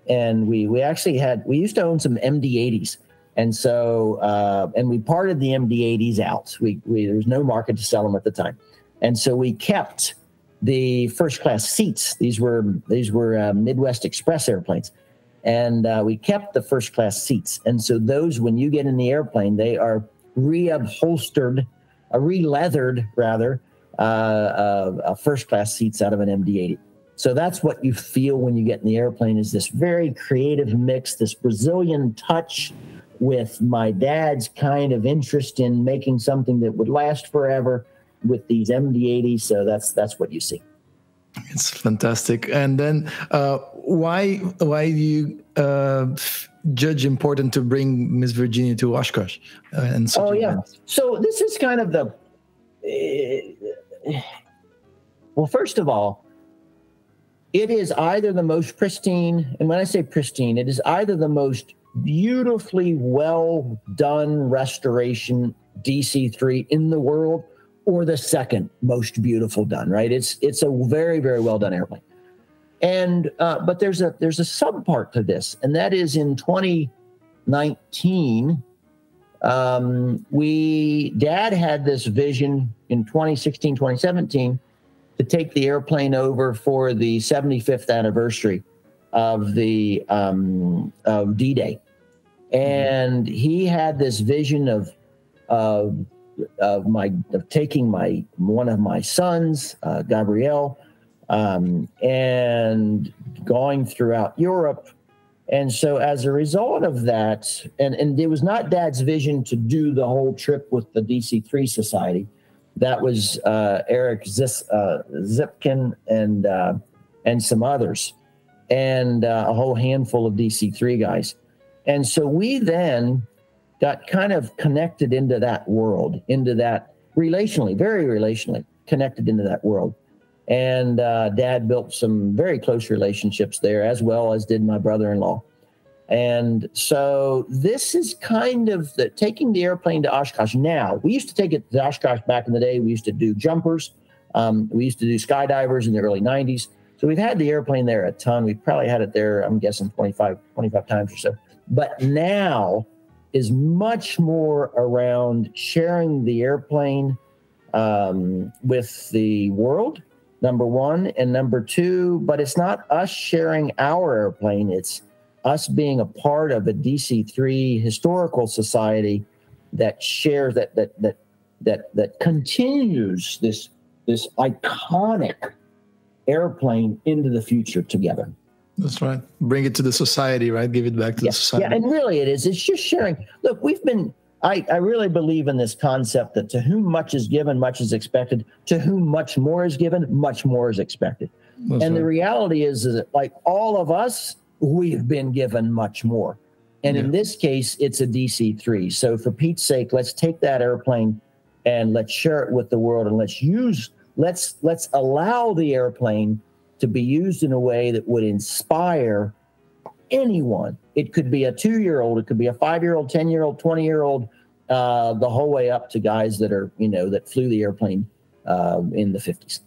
C: and we we actually had we used to own some MD80s, and so uh, and we parted the MD80s out. We, we there was no market to sell them at the time, and so we kept the first class seats. These were these were uh, Midwest Express airplanes and uh, we kept the first class seats. And so those, when you get in the airplane, they are reupholstered, uh, re-leathered rather, uh, uh, first class seats out of an MD-80. So that's what you feel when you get in the airplane is this very creative mix, this Brazilian touch with my dad's kind of interest in making something that would last forever with these MD-80s. So that's that's what you see.
B: It's fantastic. And then, uh, why why do you uh, judge important to bring Miss Virginia to Oshkosh?
C: Uh, and oh yeah. Events? So this is kind of the. Uh, well, first of all, it is either the most pristine, and when I say pristine, it is either the most beautifully well done restoration DC3 in the world or the second most beautiful done, right? It's it's a very very well done airplane. And uh, but there's a there's a sub part to this, and that is in 2019. Um, we dad had this vision in 2016 2017 to take the airplane over for the 75th anniversary of the um, of D-Day, and he had this vision of of of my of taking my one of my sons, uh, Gabriel, um, and going throughout Europe. And so, as a result of that, and, and it was not Dad's vision to do the whole trip with the DC3 Society. That was uh, Eric Zis, uh, Zipkin and uh, and some others, and uh, a whole handful of DC3 guys. And so we then got kind of connected into that world, into that relationally, very relationally connected into that world. And uh, dad built some very close relationships there, as well as did my brother in law. And so this is kind of the taking the airplane to Oshkosh. Now, we used to take it to Oshkosh back in the day. We used to do jumpers. Um, we used to do skydivers in the early 90s. So we've had the airplane there a ton. We've probably had it there, I'm guessing 25, 25 times or so. But now is much more around sharing the airplane um, with the world, number one. And number two, but it's not us sharing our airplane, it's us being a part of a DC 3 historical society that shares that, that, that, that, that continues this, this iconic airplane into the future together.
B: That's right. Bring it to the society, right? Give it back to
C: yeah.
B: the society.
C: Yeah, and really it is. It's just sharing. Look, we've been I, I really believe in this concept that to whom much is given, much is expected. To whom much more is given, much more is expected.
B: That's
C: and
B: right.
C: the reality is, is that like all of us, we've been given much more. And in this case, it's a DC 3. So for Pete's sake, let's take that airplane and let's share it with the world and let's use let's let's allow the airplane to be used in a way that would inspire anyone. It could be a two-year-old, it could be a five-year-old, ten-year-old, twenty-year-old, uh, the whole way up to guys that are you know that flew the airplane uh, in the fifties.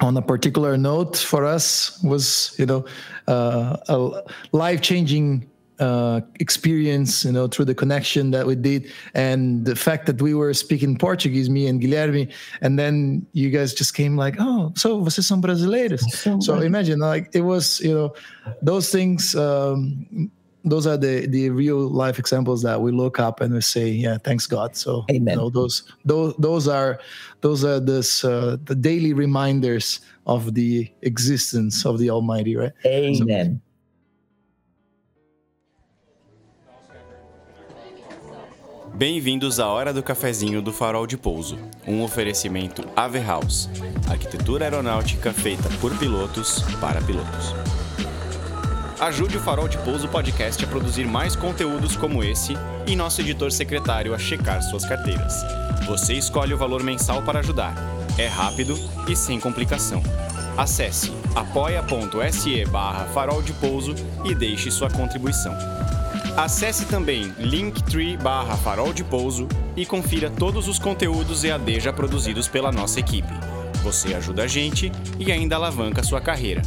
B: on a particular note for us was you know uh, a life-changing uh, experience you know through the connection that we did and the fact that we were speaking portuguese me and guilherme and then you guys just came like oh so vocês são brasileiros so imagine like it was you know those things um, those are the the real life examples that we look up and we say yeah thanks god so
C: Amen.
B: you know, those those those are those are this uh, the daily reminders of the existence of the almighty right
C: Amen.
E: Bem-vindos à Hora do Cafezinho do Farol de Pouso, um oferecimento Ave House, arquitetura aeronáutica feita por pilotos para pilotos. Ajude o Farol de Pouso Podcast a produzir mais conteúdos como esse e nosso editor secretário a checar suas carteiras. Você escolhe o valor mensal para ajudar. É rápido e sem complicação. Acesse apoia.se barra farol de pouso e deixe sua contribuição. Acesse também linktree barra farol de pouso e confira todos os conteúdos EAD já produzidos pela nossa equipe. Você ajuda a gente e ainda alavanca sua carreira.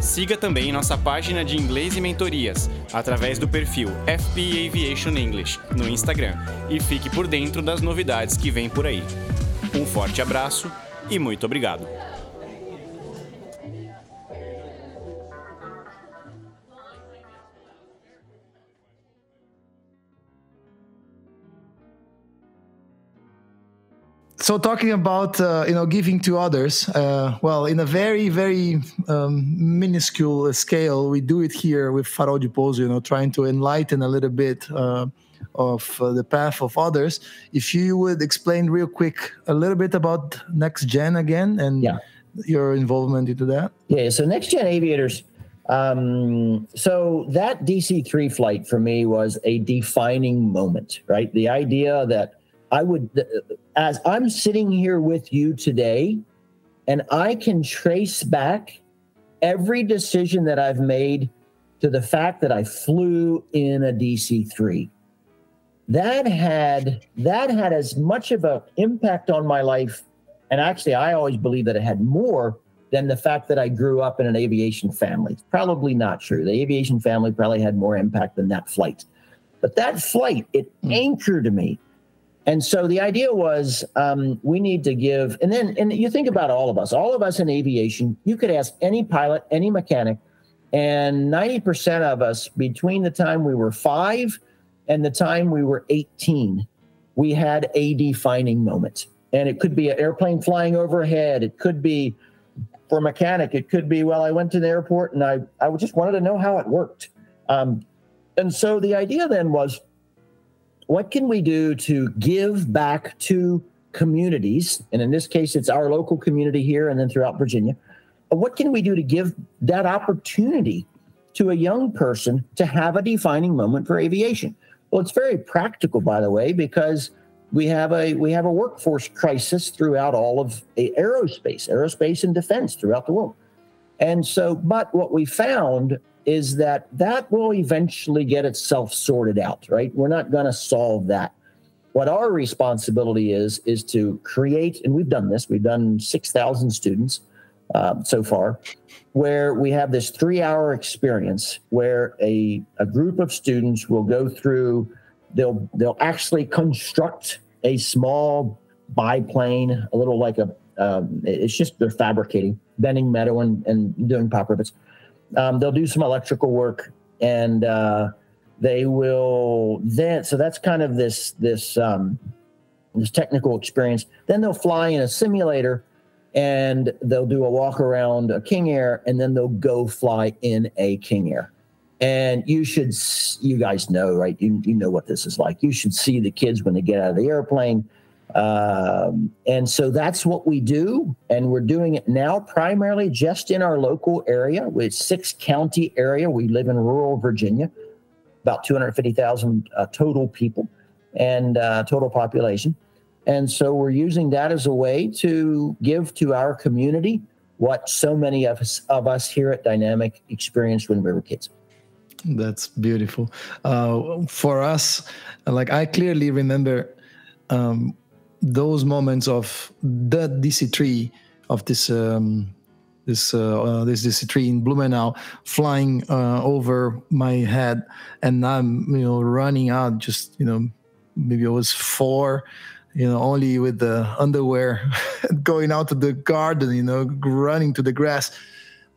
E: Siga também nossa página de inglês e mentorias através do perfil FP Aviation English no Instagram e fique por dentro das novidades que vem por aí. Um forte abraço e muito obrigado.
B: So talking about uh, you know giving to others uh, well in a very very um, minuscule scale we do it here with farol de pouso you know trying to enlighten a little bit uh, of uh, the path of others if you would explain real quick a little bit about next gen again and
C: Yeah.
B: your involvement into that
C: Yeah, so next gen aviators. Um, so that DC 3 flight for me was a defining moment, right? The idea that I would, as I'm sitting here with you today, and I can trace back every decision that I've made to the fact that I flew in a DC 3. That had that had as much of an impact on my life and actually, I always believe that it had more than the fact that I grew up in an aviation family. It's probably not true. The aviation family probably had more impact than that flight. But that flight, it hmm. anchored me. And so the idea was um, we need to give, and then, and you think about all of us, all of us in aviation, you could ask any pilot, any mechanic, and 90% of us between the time we were five and the time we were 18, we had a defining moment. And it could be an airplane flying overhead. It could be for a mechanic. It could be, well, I went to the airport and I, I just wanted to know how it worked. Um, and so the idea then was what can we do to give back to communities? And in this case, it's our local community here and then throughout Virginia. What can we do to give that opportunity to a young person to have a defining moment for aviation? Well, it's very practical, by the way, because we have a we have a workforce crisis throughout all of aerospace, aerospace and defense throughout the world. And so, but what we found is that that will eventually get itself sorted out, right? We're not going to solve that. What our responsibility is, is to create, and we've done this, we've done 6,000 students um, so far, where we have this three hour experience where a, a group of students will go through, they'll, they'll actually construct a small biplane, a little like a, um, it's just they're fabricating, bending metal and, and doing pop rivets. Um, they'll do some electrical work and uh, they will then so that's kind of this this um, this technical experience then they'll fly in a simulator and they'll do a walk around a King Air, and then they'll go fly in a King Air. And you should, you guys know, right? You, you know what this is like. You should see the kids when they get out of the airplane. Um, and so that's what we do. And we're doing it now primarily just in our local area, with six county area. We live in rural Virginia, about 250,000 uh, total people and uh, total population. And so we're using that as a way to give to our community what so many of us, of us here at Dynamic experienced when we were kids.
B: That's beautiful. Uh, for us, like I clearly remember um, those moments of the DC3 of this um, this uh, uh, this DC3 in Blumenau flying uh, over my head, and I'm you know running out. Just you know, maybe I was four, you know, only with the underwear, going out to the garden, you know, running to the grass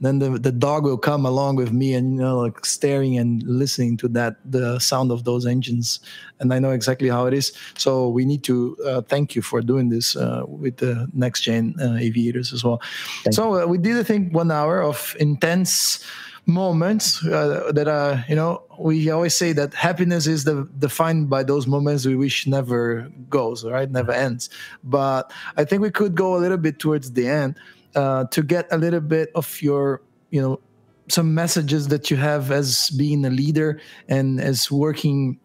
B: then the, the dog will come along with me and you know like staring and listening to that the sound of those engines. And i know exactly how it is. So we need to uh, thank you for doing this uh, with the next gen uh, aviators as well. Thank so uh, we did i think one hour of intense moments uh, that are you know we always say that happiness is the, defined by those moments we wish never goes right? Never ends. But i think we could go a little bit towards the end uh, to get a little bit of your, you know, some messages that you have as being a leader and as working.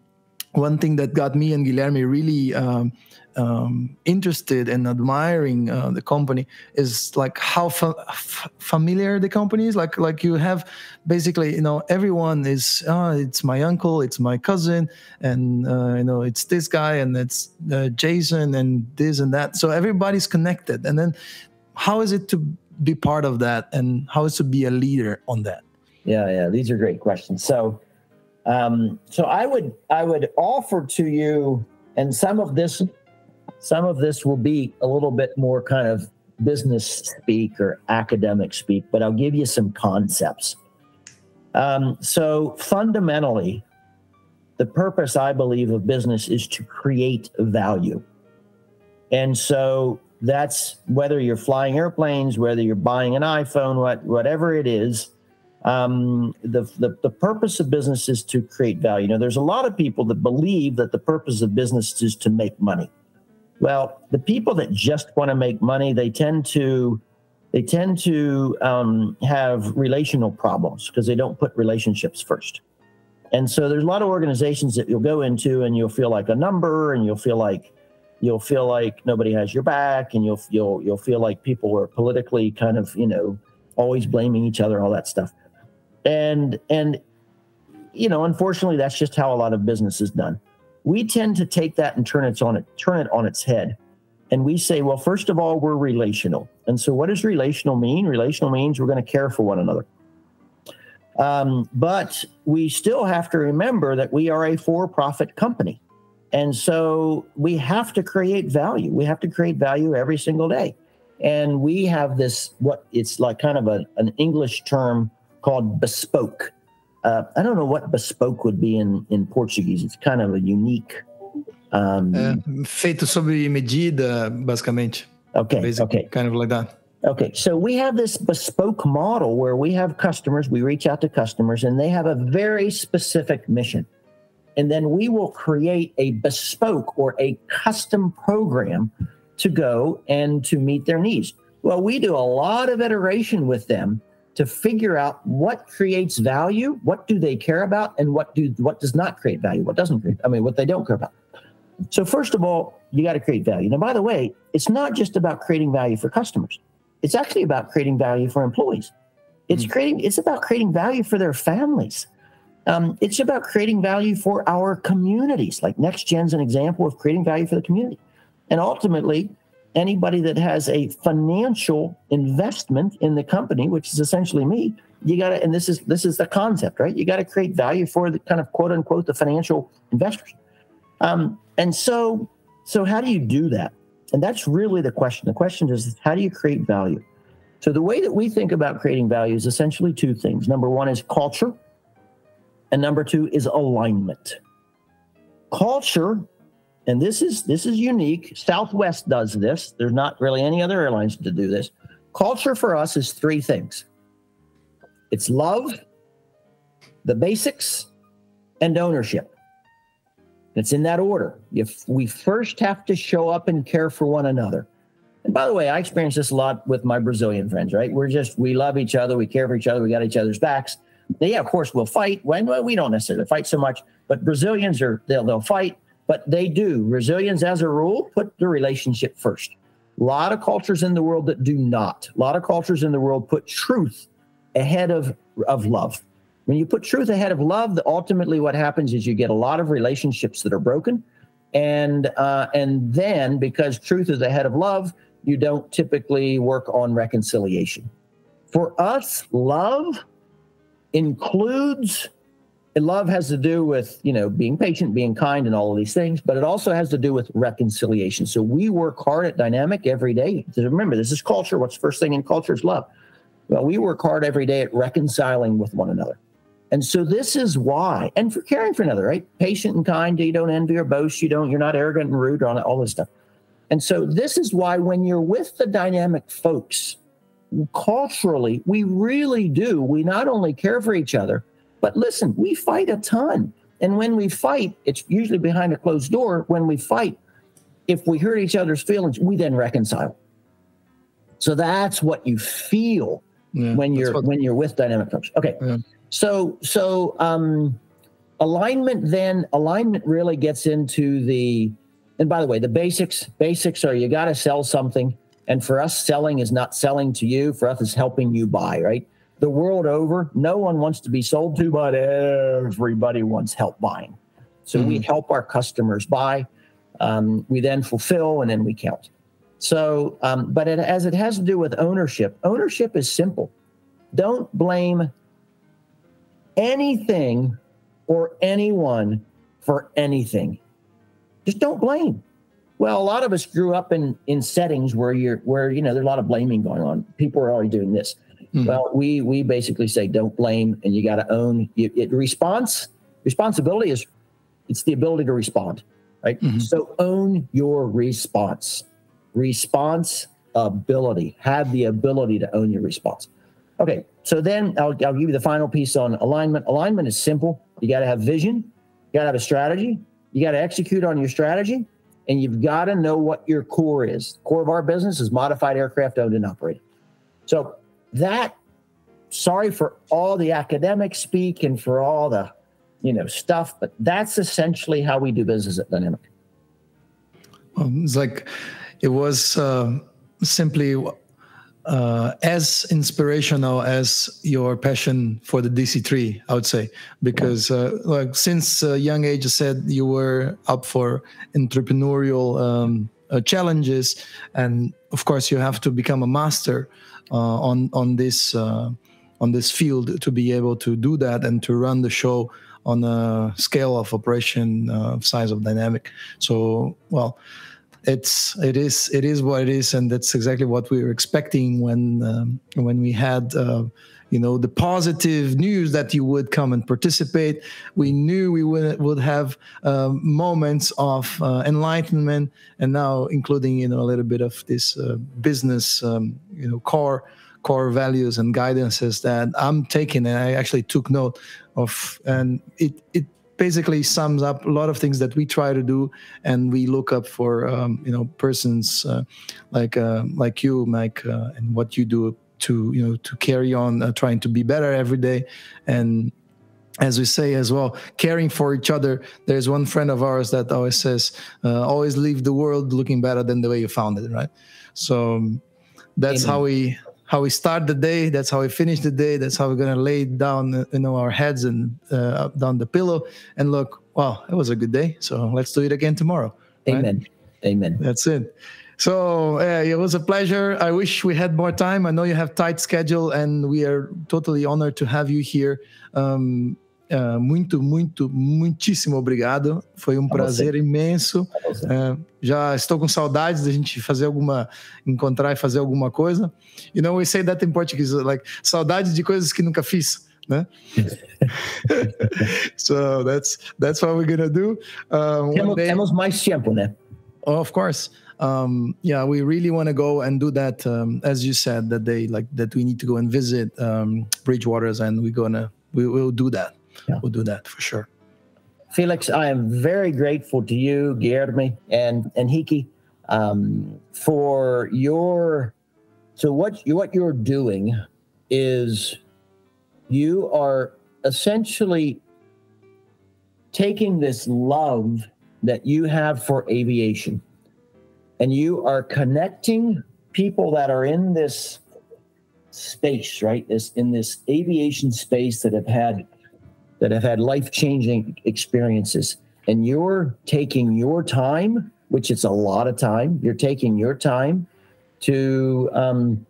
B: One thing that got me and Guilherme really um, um, interested and admiring uh, the company is like how fa- f- familiar the company is. Like like you have basically you know everyone is oh it's my uncle, it's my cousin, and uh, you know it's this guy and it's uh, Jason and this and that. So everybody's connected, and then how is it to be part of that and how is to be a leader on that?
C: Yeah yeah these are great questions. So um so i would i would offer to you and some of this some of this will be a little bit more kind of business speak or academic speak but i'll give you some concepts. Um, so fundamentally the purpose i believe of business is to create value. And so that's whether you're flying airplanes, whether you're buying an iPhone, what whatever it is. Um, the, the the purpose of business is to create value. Now, there's a lot of people that believe that the purpose of business is to make money. Well, the people that just want to make money, they tend to they tend to um, have relational problems because they don't put relationships first. And so there's a lot of organizations that you'll go into and you'll feel like a number and you'll feel like you'll feel like nobody has your back and you'll you'll you'll feel like people are politically kind of you know always blaming each other all that stuff. And and you know unfortunately that's just how a lot of business is done. We tend to take that and turn it on it turn it on its head. And we say well first of all we're relational. And so what does relational mean? Relational means we're going to care for one another. Um, but we still have to remember that we are a for-profit company and so we have to create value. We have to create value every single day. And we have this, what it's like kind of a, an English term called bespoke. Uh, I don't know what bespoke would be in, in Portuguese. It's kind of a unique. Um,
B: é, feito sobre medida, basicamente.
C: Okay. Basically,
B: okay. Kind of like that.
C: Okay, so we have this bespoke model where we have customers, we reach out to customers, and they have a very specific mission and then we will create a bespoke or a custom program to go and to meet their needs. Well, we do a lot of iteration with them to figure out what creates value, what do they care about, and what do what does not create value, what doesn't create. I mean, what they don't care about. So first of all, you got to create value. Now, by the way, it's not just about creating value for customers. It's actually about creating value for employees. It's mm-hmm. creating. It's about creating value for their families. Um, it's about creating value for our communities. Like NextGen's an example of creating value for the community. And ultimately, anybody that has a financial investment in the company, which is essentially me, you got to, and this is this is the concept, right? You got to create value for the kind of quote unquote the financial investors. Um, and so, so how do you do that? And that's really the question. The question is, how do you create value? So the way that we think about creating value is essentially two things. Number one is culture and number two is alignment. Culture, and this is this is unique. Southwest does this. There's not really any other airlines to do this. culture for us is three things it's love, the basics, and ownership. It's in that order. If we first have to show up and care for one another. And by the way, I experience this a lot with my Brazilian friends, right? We're just, we love each other, we care for each other, we got each other's backs. Yeah, of course, we'll fight. When well, we don't necessarily fight so much, but Brazilians are, they'll, they'll fight, but they do. Brazilians, as a rule, put the relationship first. A lot of cultures in the world that do not. A lot of cultures in the world put truth ahead of, of love. When you put truth ahead of love, ultimately what happens is you get a lot of relationships that are broken. And uh, and then because truth is ahead of love, you don't typically work on reconciliation. For us, love includes love has to do with you know being patient being kind and all of these things but it also has to do with reconciliation so we work hard at dynamic every day remember this is culture what's first thing in culture is love well, we work hard every day at reconciling with one another. And so this is why, and for caring for another, right? Patient and kind, you don't envy or boast, you don't, you're not arrogant and rude, on all this stuff. And so this is why when you're with the dynamic folks, culturally, we really do. We not only care for each other, but listen, we fight a ton. And when we fight, it's usually behind a closed door. When we fight, if we hurt each other's feelings, we then reconcile. So that's what you feel yeah, when you're what, when you're with dynamic folks. Okay. Yeah. So so um alignment then alignment really gets into the and by the way, the basics basics are you got to sell something and for us selling is not selling to you, for us is helping you buy, right? The world over, no one wants to be sold to, but everybody wants help buying. So mm-hmm. we help our customers buy. Um, we then fulfill and then we count. So, um, but it, as it has to do with ownership, ownership is simple. Don't blame anything or anyone for anything. Just don't blame. Well, a lot of us grew up in in settings where you're where you know there's a lot of blaming going on. People are already doing this. Mm-hmm. Well, we we basically say don't blame, and you got to own. It, it response responsibility is it's the ability to respond, right? Mm-hmm. So own your response response ability. Have the ability to own your response. Okay, so then I'll, I'll give you the final piece on alignment. Alignment is simple. You got to have vision, you got to have a strategy, you got to execute on your strategy, and you've got to know what your core is. Core of our business is modified aircraft owned and operated. So that, sorry for all the academic speak and for all the, you know, stuff, but that's essentially how we do business at Dynamic.
B: Um, it's like it was uh, simply uh, as inspirational as your passion for the DC3, I would say, because uh, like since young age, you said you were up for entrepreneurial um, uh, challenges, and of course, you have to become a master uh, on on this uh, on this field to be able to do that and to run the show on a scale of operation uh, size of dynamic. So, well it's it is it is what it is, and that's exactly what we were expecting when um, when we had. Uh, you know the positive news that you would come and participate we knew we would, would have um, moments of uh, enlightenment and now including you know a little bit of this uh, business um, you know core core values and guidances that i'm taking and i actually took note of and it it basically sums up a lot of things that we try to do, and we look up for um, you know persons uh, like uh, like you, Mike, uh, and what you do to you know to carry on uh, trying to be better every day, and as we say as well, caring for each other. There's one friend of ours that always says, uh, "Always leave the world looking better than the way you found it." Right. So um, that's Amen. how we how we start the day. That's how we finish the day. That's how we're gonna lay down, you know, our heads and uh, down the pillow and look. Wow, it was a good day. So let's do it again tomorrow.
C: Amen. Right? Amen.
B: That's it. So uh, it was a pleasure. I wish we had more time. I know you have tight schedule, and we are totally honored to have you here. Um, Uh, muito, muito, muitíssimo obrigado. Foi um a prazer você. imenso. Uh, já estou com saudades da gente fazer alguma, encontrar e fazer alguma coisa. You know, we say that in Portuguese, like saudades de coisas que nunca fiz. Né? so that's that's what we're gonna do.
C: Uh, temos, day, temos mais tempo, né?
B: of course. um, yeah, we really want to go and do that. Um, as you said, that they like that we need to go and visit um, Bridgewaters, and we're gonna we will do that.
C: Yeah.
B: We'll do that for sure.
C: Felix, I am very grateful to you, Guilherme, and and Hiki, um, for your. So what you what you're doing is you are essentially taking this love that you have for aviation and you are connecting people that are in this space right this in this aviation space that have had that have had life-changing experiences. And you're taking your time which is a lot of time you're taking your time to um,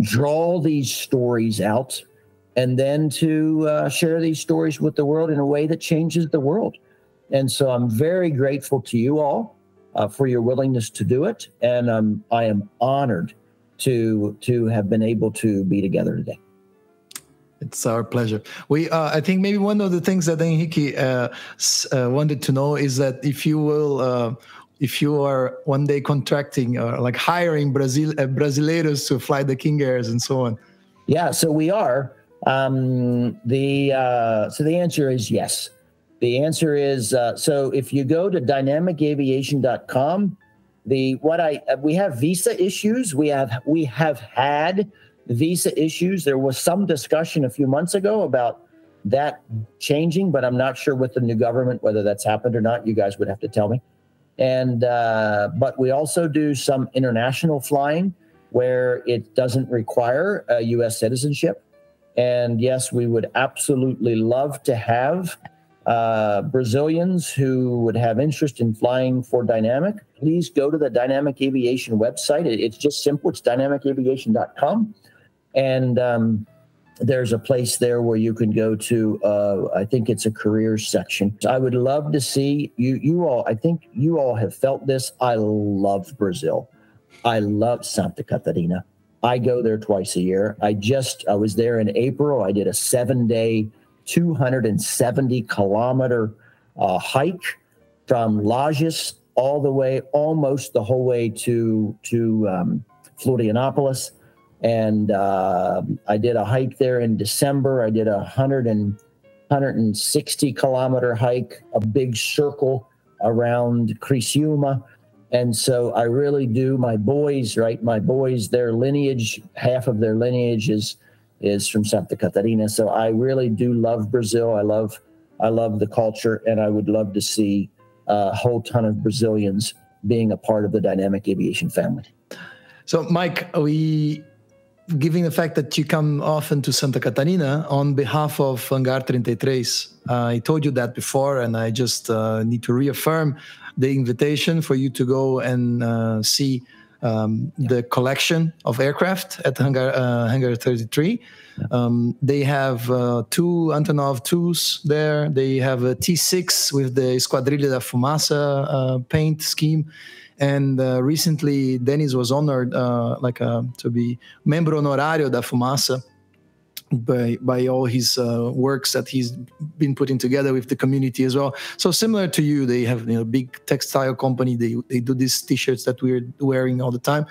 C: draw these stories out and then to uh, share these stories with the world in a way that changes the world. And so i'm very grateful to you all uh, for your willingness to do it. And um, i am honored to to have been able to be together today
B: It's our pleasure. We, uh, I think maybe one of the things that Henrique uh, uh, wanted to know is that if you will, uh, if you are one day contracting or like hiring Brazil uh, Brasileiros to fly the King Airs and so on.
C: Yeah, so we are. Um, the uh, so the answer is yes. The answer is uh, so if you go to dynamicaviation.com, the what I uh, we have visa issues. We have we have had visa issues. There was some discussion a few months ago about that changing, but I'm not sure with the new government whether that's happened or not. You guys would have to tell me. And uh, but we also do some international flying where it doesn't require a U.S. citizenship. And yes, we would absolutely love to have uh, Brazilians who would have interest in flying for Dynamic. Please go to the Dynamic Aviation website. It- It's just simple. It's dynamicaviation.com. And um, there's a place there where you can go to, uh, I think it's a careers section. I would love to see you, you all, I think you all have felt this. I love Brazil. I love Santa Catarina. I go there twice a year. I just I was there in April. I did a seven day, 270 kilometer uh, hike from Lages all the way, almost the whole way to to um, Florianopolis. And uh, I did a hike there in December. I did a hundred and 160 kilometer hike, a big circle around Criciúma. And so I really do. My boys, right? My boys, their lineage, half of their lineage is is from Santa Catarina. So I really do love Brazil. I love I love the culture, and I would love to see a whole ton of Brazilians being a part of the dynamic aviation family.
B: So, Mike, we, given the fact that you come often to Santa Catarina on behalf of Hangar 33, uh, I told you that before, and I just uh, need to reaffirm the invitation for you to go and uh, see um, the collection of aircraft at Hangar, uh, Hangar 33. Um, they have uh, two Antonov 2s there. They have a T6 with the Esquadrilha da Fumaça uh, paint scheme. And uh, recently, Dennis was honored uh, like uh, to be membro honorário da Fumaça by by all his uh, works that he's been putting together with the community as well. So similar to you, they have you know big textile company. They they do these t-shirts that we're wearing all the time.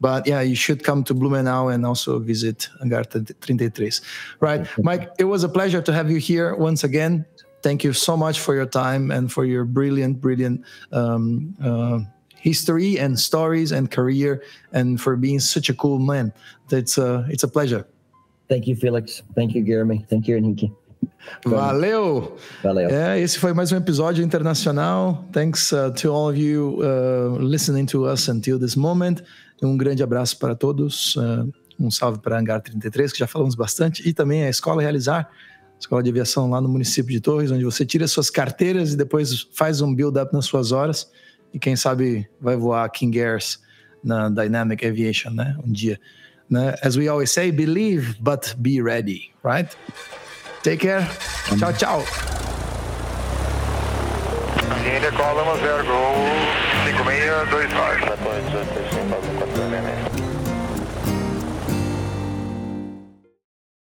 B: But yeah, you should come to Blumenau and also visit Hangar 33. Right, Mike. It was a pleasure to have you here once again. Thank you so much for your time and for your brilliant, brilliant. Um, uh, history and stories and career and for being such a cool man it's a it's a pleasure
C: Thank you, Felix. Thank you, Jeremy. Thank you, Henrique.
B: Valeu!
C: Valeu.
B: É, esse foi mais um episódio internacional. Thanks uh, to all of you uh, listening to us until this moment. Um grande abraço para todos. Uh, um salve para Hangar 33, que já falamos bastante, e também a Escola Realizar, Escola de Aviação lá no município de Torres, onde você tira suas carteiras e depois faz um build-up nas suas horas. E quem sabe vai voar King Airs na Dynamic Aviation, né? Um dia. Né? As we always say, believe, but be ready, right? Take care. Tchau, tchau.
A: India call Lima Zero, go 5629.